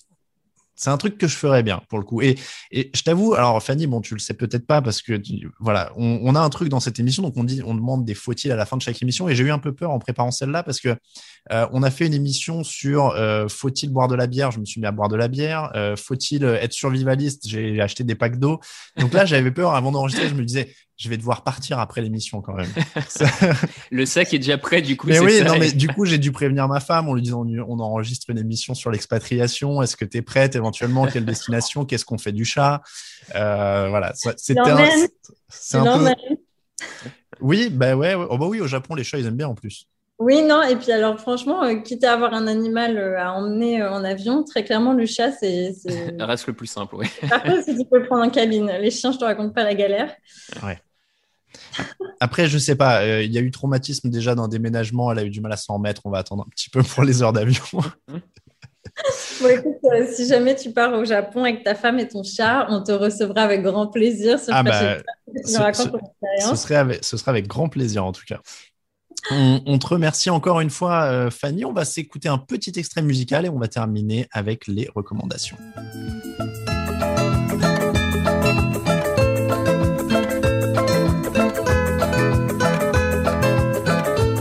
c'est un truc que je ferais bien pour le coup. Et, et je t'avoue, alors Fanny, bon, tu le sais peut-être pas parce que voilà, on, a un truc dans cette émission, donc on dit, on demande des faut-il à la fin de chaque émission. Et j'ai eu un peu peur en préparant celle-là parce que euh, on a fait une émission sur euh, faut-il boire de la bière? Je me suis mis à boire de la bière. Euh, faut-il être survivaliste? J'ai acheté des packs d'eau. Donc là, j'avais peur avant d'enregistrer. Je me disais, je vais devoir partir après l'émission quand même. <laughs> <laughs> le sac est déjà prêt, du coup. Mais oui, non, mais du <laughs> coup, j'ai dû prévenir ma femme en lui disant on enregistre une émission sur l'expatriation. Est-ce que tu es prête éventuellement Quelle destination? Qu'est-ce qu'on fait du chat? Euh, Voilà, c'était un. C'est un peu. Oui, bah ouais, Oh, bah oui, au Japon, les chats, ils aiment bien en plus. Oui, non, et puis alors franchement, euh, quitte à avoir un animal euh, à emmener en avion, très clairement, le chat, c'est. reste le plus simple, oui. Par contre, si tu peux le prendre en cabine, les chiens, je te raconte pas la galère. Ouais. Après, je sais pas, euh, il y a eu traumatisme déjà d'un déménagement, elle a eu du mal à s'en remettre, on va attendre un petit peu pour les heures d'avion. <laughs> bon, écoute, euh, si jamais tu pars au Japon avec ta femme et ton chat, on te recevra avec grand plaisir. ah bah, ce, ce, serait avec, ce sera avec grand plaisir en tout cas. On, on te remercie encore une fois, euh, Fanny. On va s'écouter un petit extrait musical et on va terminer avec les recommandations.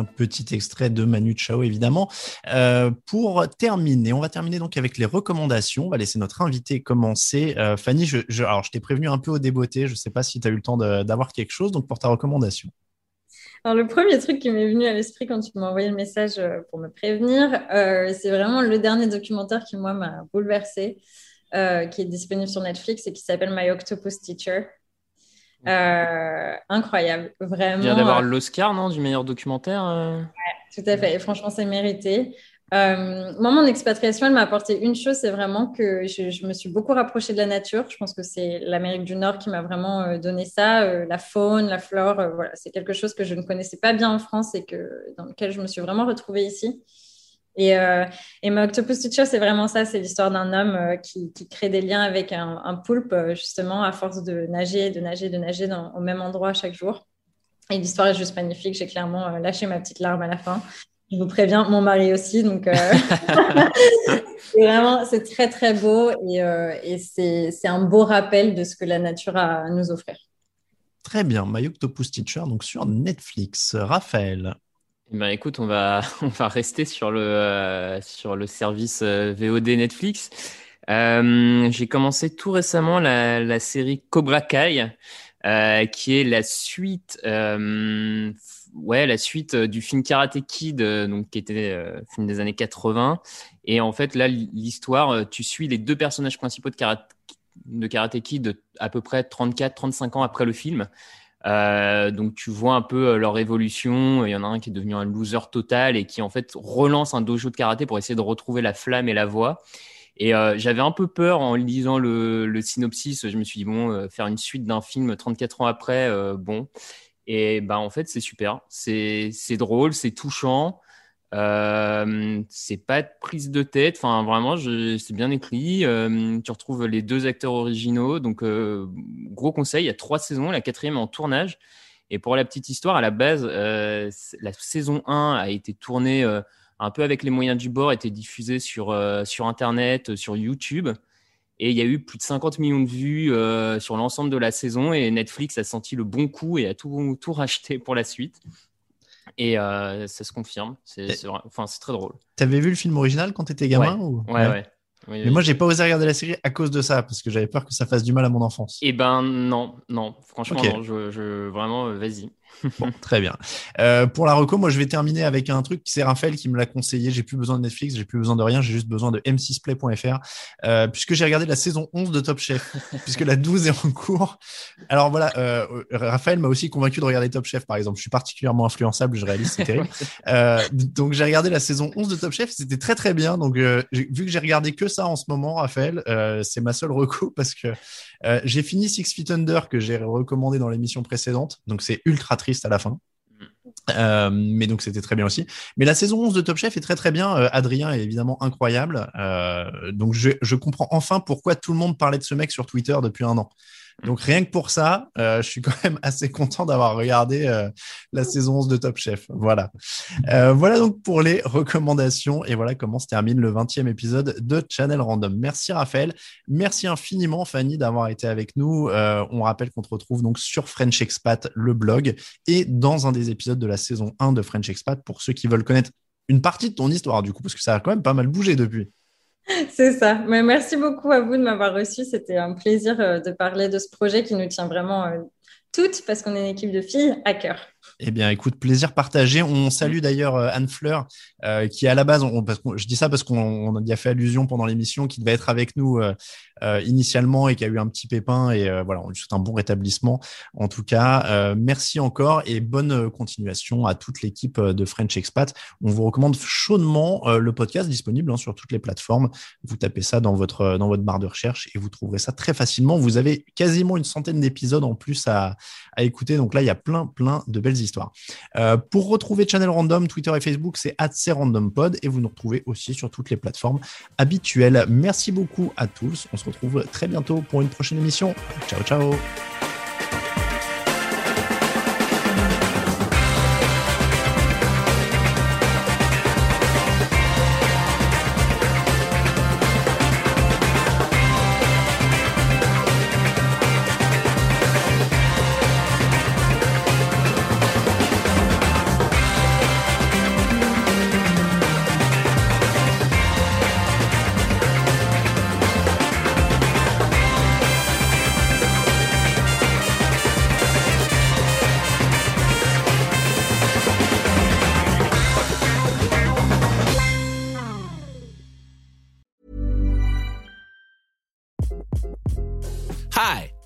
un petit extrait de Manu Chao, évidemment. Euh, pour terminer, on va terminer donc avec les recommandations. On va laisser notre invité commencer. Euh, Fanny, je, alors je t'ai prévenu un peu au débeauté. Je ne sais pas si tu as eu le temps d'avoir quelque chose, donc pour ta recommandation. Alors, le premier truc qui m'est venu à l'esprit quand tu m'as envoyé le message euh, pour me prévenir, c'est vraiment le dernier documentaire qui, moi, m'a bouleversé, qui est disponible sur Netflix et qui s'appelle My Octopus Teacher. Euh, incroyable, vraiment. Il vient d'avoir l'Oscar, non, du meilleur documentaire. Euh? Tout à fait. Et franchement, c'est mérité. Euh, moi, mon expatriation, elle m'a apporté une chose, c'est vraiment que je, me suis beaucoup rapprochée de la nature. Je pense que c'est l'Amérique du Nord qui m'a vraiment donné ça, la faune, la flore. voilà, c'est quelque chose que je ne connaissais pas bien en France et que dans lequel je me suis vraiment retrouvée ici. Et, euh, et ma Octopus Teacher, c'est vraiment ça. C'est l'histoire d'un homme euh, qui, qui, crée des liens avec un, un, poulpe, euh, justement, à force de nager, de nager, de nager dans, au même endroit chaque jour. Et l'histoire est juste magnifique. J'ai clairement euh, lâché ma petite larme à la fin. Je vous préviens, mon mari aussi. Donc, <laughs> c'est vraiment, c'est très, très beau. Et, et c'est un beau rappel de ce que la nature a à nous offrir. Très bien. My Octopus Teacher, donc sur Netflix. Raphaël. Eh ben, écoute, on va, <laughs> on va rester sur le, euh, sur le service euh, VOD Netflix. Euh, j'ai commencé tout récemment la, la série Cobra Kai, qui est la suite, ouais, la suite du film Karate Kid, donc qui était film des années 80. Et en fait, là, l'histoire, tu suis les deux personnages principaux de Karate, Kid à peu près 34-35 ans après le film. Euh, donc tu vois un peu euh, leur évolution. Il y en a un qui est devenu un loser total et qui en fait relance un dojo de karaté pour essayer de retrouver la flamme et la voix. Et euh, j'avais un peu peur en lisant le, le, synopsis. Je me suis dit bon, euh, faire une suite d'un film 34 ans après, euh, bon. Et bah en fait c'est super. C'est drôle, c'est touchant. Euh, c'est pas de prise de tête. Enfin, vraiment, c'est bien écrit. Euh, tu retrouves les deux acteurs originaux. Donc, euh, gros conseil. Il y a trois saisons. La quatrième est en tournage. Et pour la petite histoire, à la base, la saison 1 a été tournée un peu avec les moyens du bord, a été diffusée sur, sur Internet, sur YouTube. Et il y a eu plus de 50 millions de vues sur l'ensemble de la saison et Netflix a senti le bon coup et a tout, tout racheté pour la suite. Et euh, ça se confirme. C'est enfin, très drôle. T'avais vu le film original quand t'étais gamin ouais. ouais, ouais. mais moi, j'ai pas osé regarder la série à cause de ça, parce que j'avais peur que ça fasse du mal à mon enfance. Eh ben non, non, franchement, non, je, je, vraiment, euh, vas-y. Bon, très bien. Euh, pour la reco, moi, je vais terminer avec un truc. C'est Raphaël qui me l'a conseillé. J'ai plus besoin de Netflix, j'ai plus besoin de rien. J'ai juste besoin de m6play.fr euh, puisque j'ai regardé la saison 11 de Top Chef, <laughs> puisque la 12 est en cours. Alors voilà, euh, Raphaël m'a aussi convaincu de regarder Top Chef, par exemple. Je suis particulièrement influençable, je réalise, c'est terrible. <laughs> Donc j'ai regardé la saison 11 de Top Chef, c'était très très bien. Donc vu que j'ai regardé que ça en ce moment, Raphaël, c'est ma seule reco parce que j'ai fini Six Feet Under que j'ai recommandé dans l'émission précédente. Donc c'est ultra triste à la fin. Euh, mais donc c'était très bien aussi. Mais la saison 11 de Top Chef est très très bien. Euh, Adrien est évidemment incroyable. Euh, donc je, je, comprends enfin pourquoi tout le monde parlait de ce mec sur Twitter depuis un an. Donc rien que pour ça, euh, je suis quand même <laughs> assez content d'avoir regardé euh, la saison 11 de Top Chef. Voilà. Euh, voilà donc pour les recommandations et voilà comment se termine le 20e épisode de Channel Random. Merci Raphaël. Merci infiniment Fanny d'avoir été avec nous. on rappelle qu'on te retrouve donc sur French Expat, le blog, et dans un des épisodes de la saison 1 de French Expat pour ceux qui veulent connaître une partie de ton histoire du coup, parce que ça a quand même pas mal bougé depuis. <laughs> C'est ça. Mais merci beaucoup à vous de m'avoir reçu. C'était un plaisir euh, de parler de ce projet qui nous tient vraiment euh, toutes, parce qu'on est une équipe de filles, à cœur. Eh bien, écoute, plaisir partagé. On salue d'ailleurs euh, Anne Fleur, euh, qui à la base, on, parce que je dis ça parce qu'on y a fait allusion pendant l'émission, qui devait être avec nous euh, euh, initialement et qui a eu un petit pépin. Et voilà, on lui souhaite un bon rétablissement. En tout cas, merci encore et bonne continuation à toute l'équipe de French Expat. On vous recommande chaudement le podcast disponible hein, sur toutes les plateformes. Vous tapez ça dans votre dans votre barre de recherche et vous trouverez ça très facilement. Vous avez quasiment une centaine d'épisodes en plus à, à écouter. Donc là, il y a plein plein de belles histoires histoire. Euh, pour retrouver Channel Random, Twitter et Facebook, c'est @randompod et vous nous retrouvez aussi sur toutes les plateformes habituelles. Merci beaucoup à tous. On se retrouve très bientôt pour une prochaine émission. Ciao, ciao.